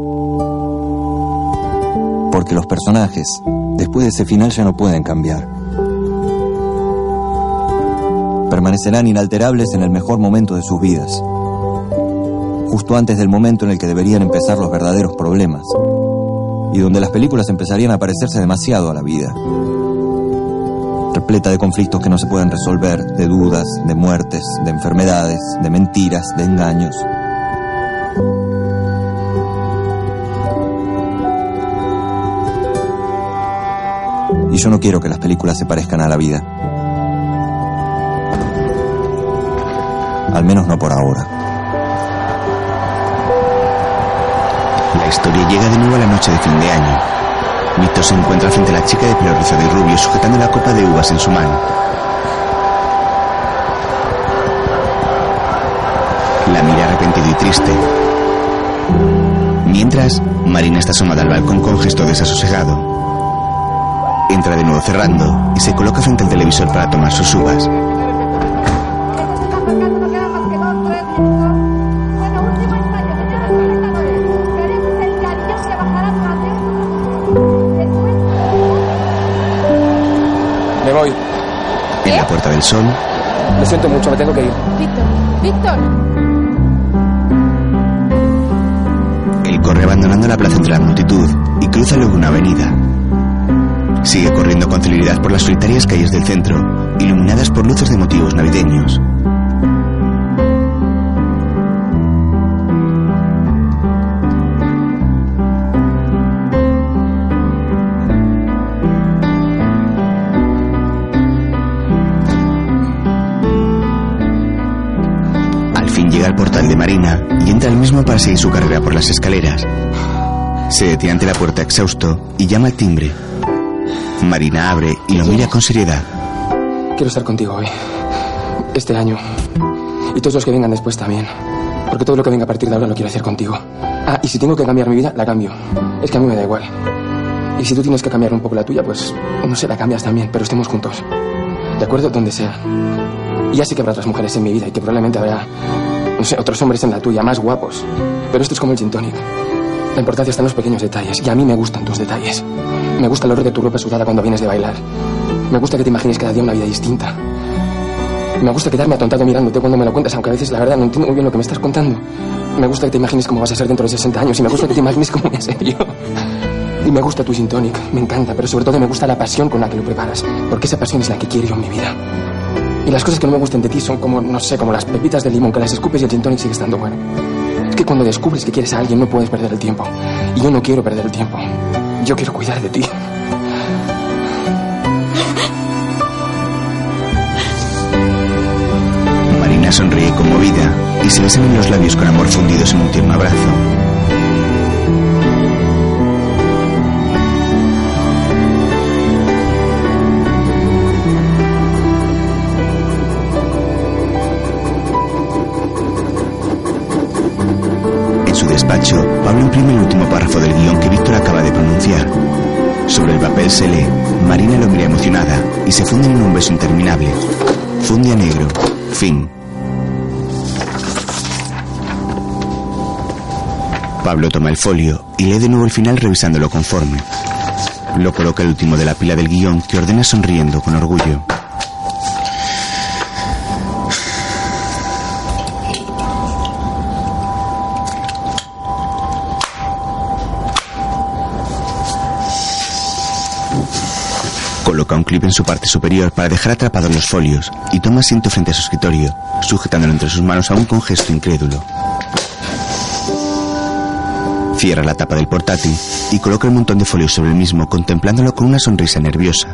Porque los personajes, después de ese final, ya no pueden cambiar permanecerán inalterables en el mejor momento de sus vidas, justo antes del momento en el que deberían empezar los verdaderos problemas, y donde las películas empezarían a parecerse demasiado a la vida, repleta de conflictos que no se pueden resolver, de dudas, de muertes, de enfermedades, de mentiras, de engaños. Y yo no quiero que las películas se parezcan a la vida. Al menos no por ahora. Historia llega de nuevo a la noche de fin de año. Víctor se encuentra frente a la chica de pelo rizado y rubio sujetando la copa de uvas en su mano. La mira arrepentido y triste. Mientras, Marina está asomada al balcón con gesto desasosegado. Entra de nuevo cerrando y se coloca frente al televisor para tomar sus uvas. Puerta del Sol, Lo siento mucho, me tengo que ir. Víctor, Víctor. él corre abandonando la plaza entre la multitud y cruza luego una avenida. Sigue corriendo con celeridad por las solitarias calles del centro, iluminadas por luces de motivos navideños. Al portal de Marina y entra al mismo para seguir su carrera por las escaleras. Se detiene ante la puerta exhausto y llama al timbre. Marina abre y lo mira con seriedad. Quiero estar contigo hoy. Este año. Y todos los que vengan después también. Porque todo lo que venga a partir de ahora lo quiero hacer contigo. Ah, y si tengo que cambiar mi vida, la cambio. Es que a mí me da igual. Y si tú tienes que cambiar un poco la tuya, pues no sé, la cambias también, pero estemos juntos. ¿De acuerdo? Donde sea. Y ya sé que habrá otras mujeres en mi vida y que probablemente habrá, no sé, otros hombres en la tuya, más guapos. Pero esto es como el gin tonic. La importancia está en los pequeños detalles. Y a mí me gustan tus detalles. Me gusta el olor de tu ropa sudada cuando vienes de bailar. Me gusta que te imagines cada día una vida distinta. Me gusta quedarme atontado mirándote cuando me lo cuentas, aunque a veces la verdad no entiendo muy bien lo que me estás contando. Me gusta que te imagines cómo vas a ser dentro de 60 años y me gusta que te imagines cómo voy a ser yo. Y me gusta tu gin tonic, me encanta, pero sobre todo me gusta la pasión con la que lo preparas, porque esa pasión es la que quiero yo en mi vida. Y las cosas que no me gustan de ti son como, no sé, como las pepitas de limón que las escupes y el gin tonic sigue estando bueno. Es que cuando descubres que quieres a alguien no puedes perder el tiempo. Y yo no quiero perder el tiempo. Yo quiero cuidar de ti. Marina sonríe conmovida y se besan en los labios con amor fundidos en un tierno abrazo. Su despacho, Pablo imprime el último párrafo del guion que Víctor acaba de pronunciar. Sobre el papel se lee, Marina lo mira emocionada y se funden en un beso interminable. Funde a negro. Fin. Pablo toma el folio y lee de nuevo el final revisándolo conforme. Lo coloca el último de la pila del guion que ordena sonriendo con orgullo. Clip en su parte superior para dejar atrapados los folios y toma asiento frente a su escritorio, sujetándolo entre sus manos aún con gesto incrédulo. Cierra la tapa del portátil y coloca el montón de folios sobre el mismo, contemplándolo con una sonrisa nerviosa.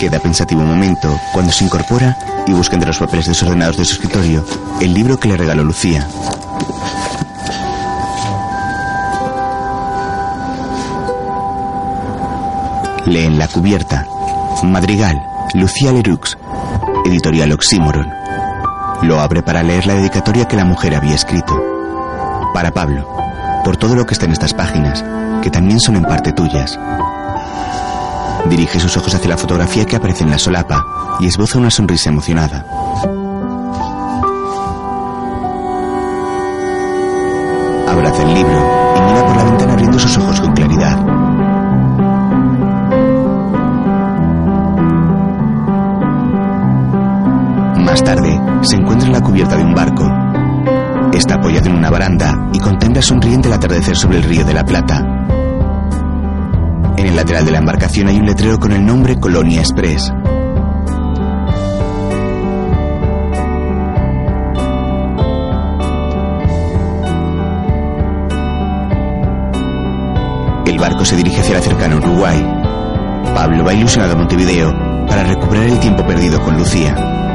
Queda pensativo un momento cuando se incorpora y busca entre los papeles desordenados de su escritorio el libro que le regaló Lucía. Lee en la cubierta Madrigal, Lucía Leroux, editorial Oxímoron. Lo abre para leer la dedicatoria que la mujer había escrito. Para Pablo, por todo lo que está en estas páginas, que también son en parte tuyas. Dirige sus ojos hacia la fotografía que aparece en la solapa y esboza una sonrisa emocionada. Abraza el libro y mira por la ventana abriendo sus ojos cubierta de un barco. Está apoyado en una baranda y contempla sonriente el atardecer sobre el río de la Plata. En el lateral de la embarcación hay un letrero con el nombre Colonia Express. El barco se dirige hacia la cercana Uruguay. Pablo va ilusionado a Montevideo para recuperar el tiempo perdido con Lucía.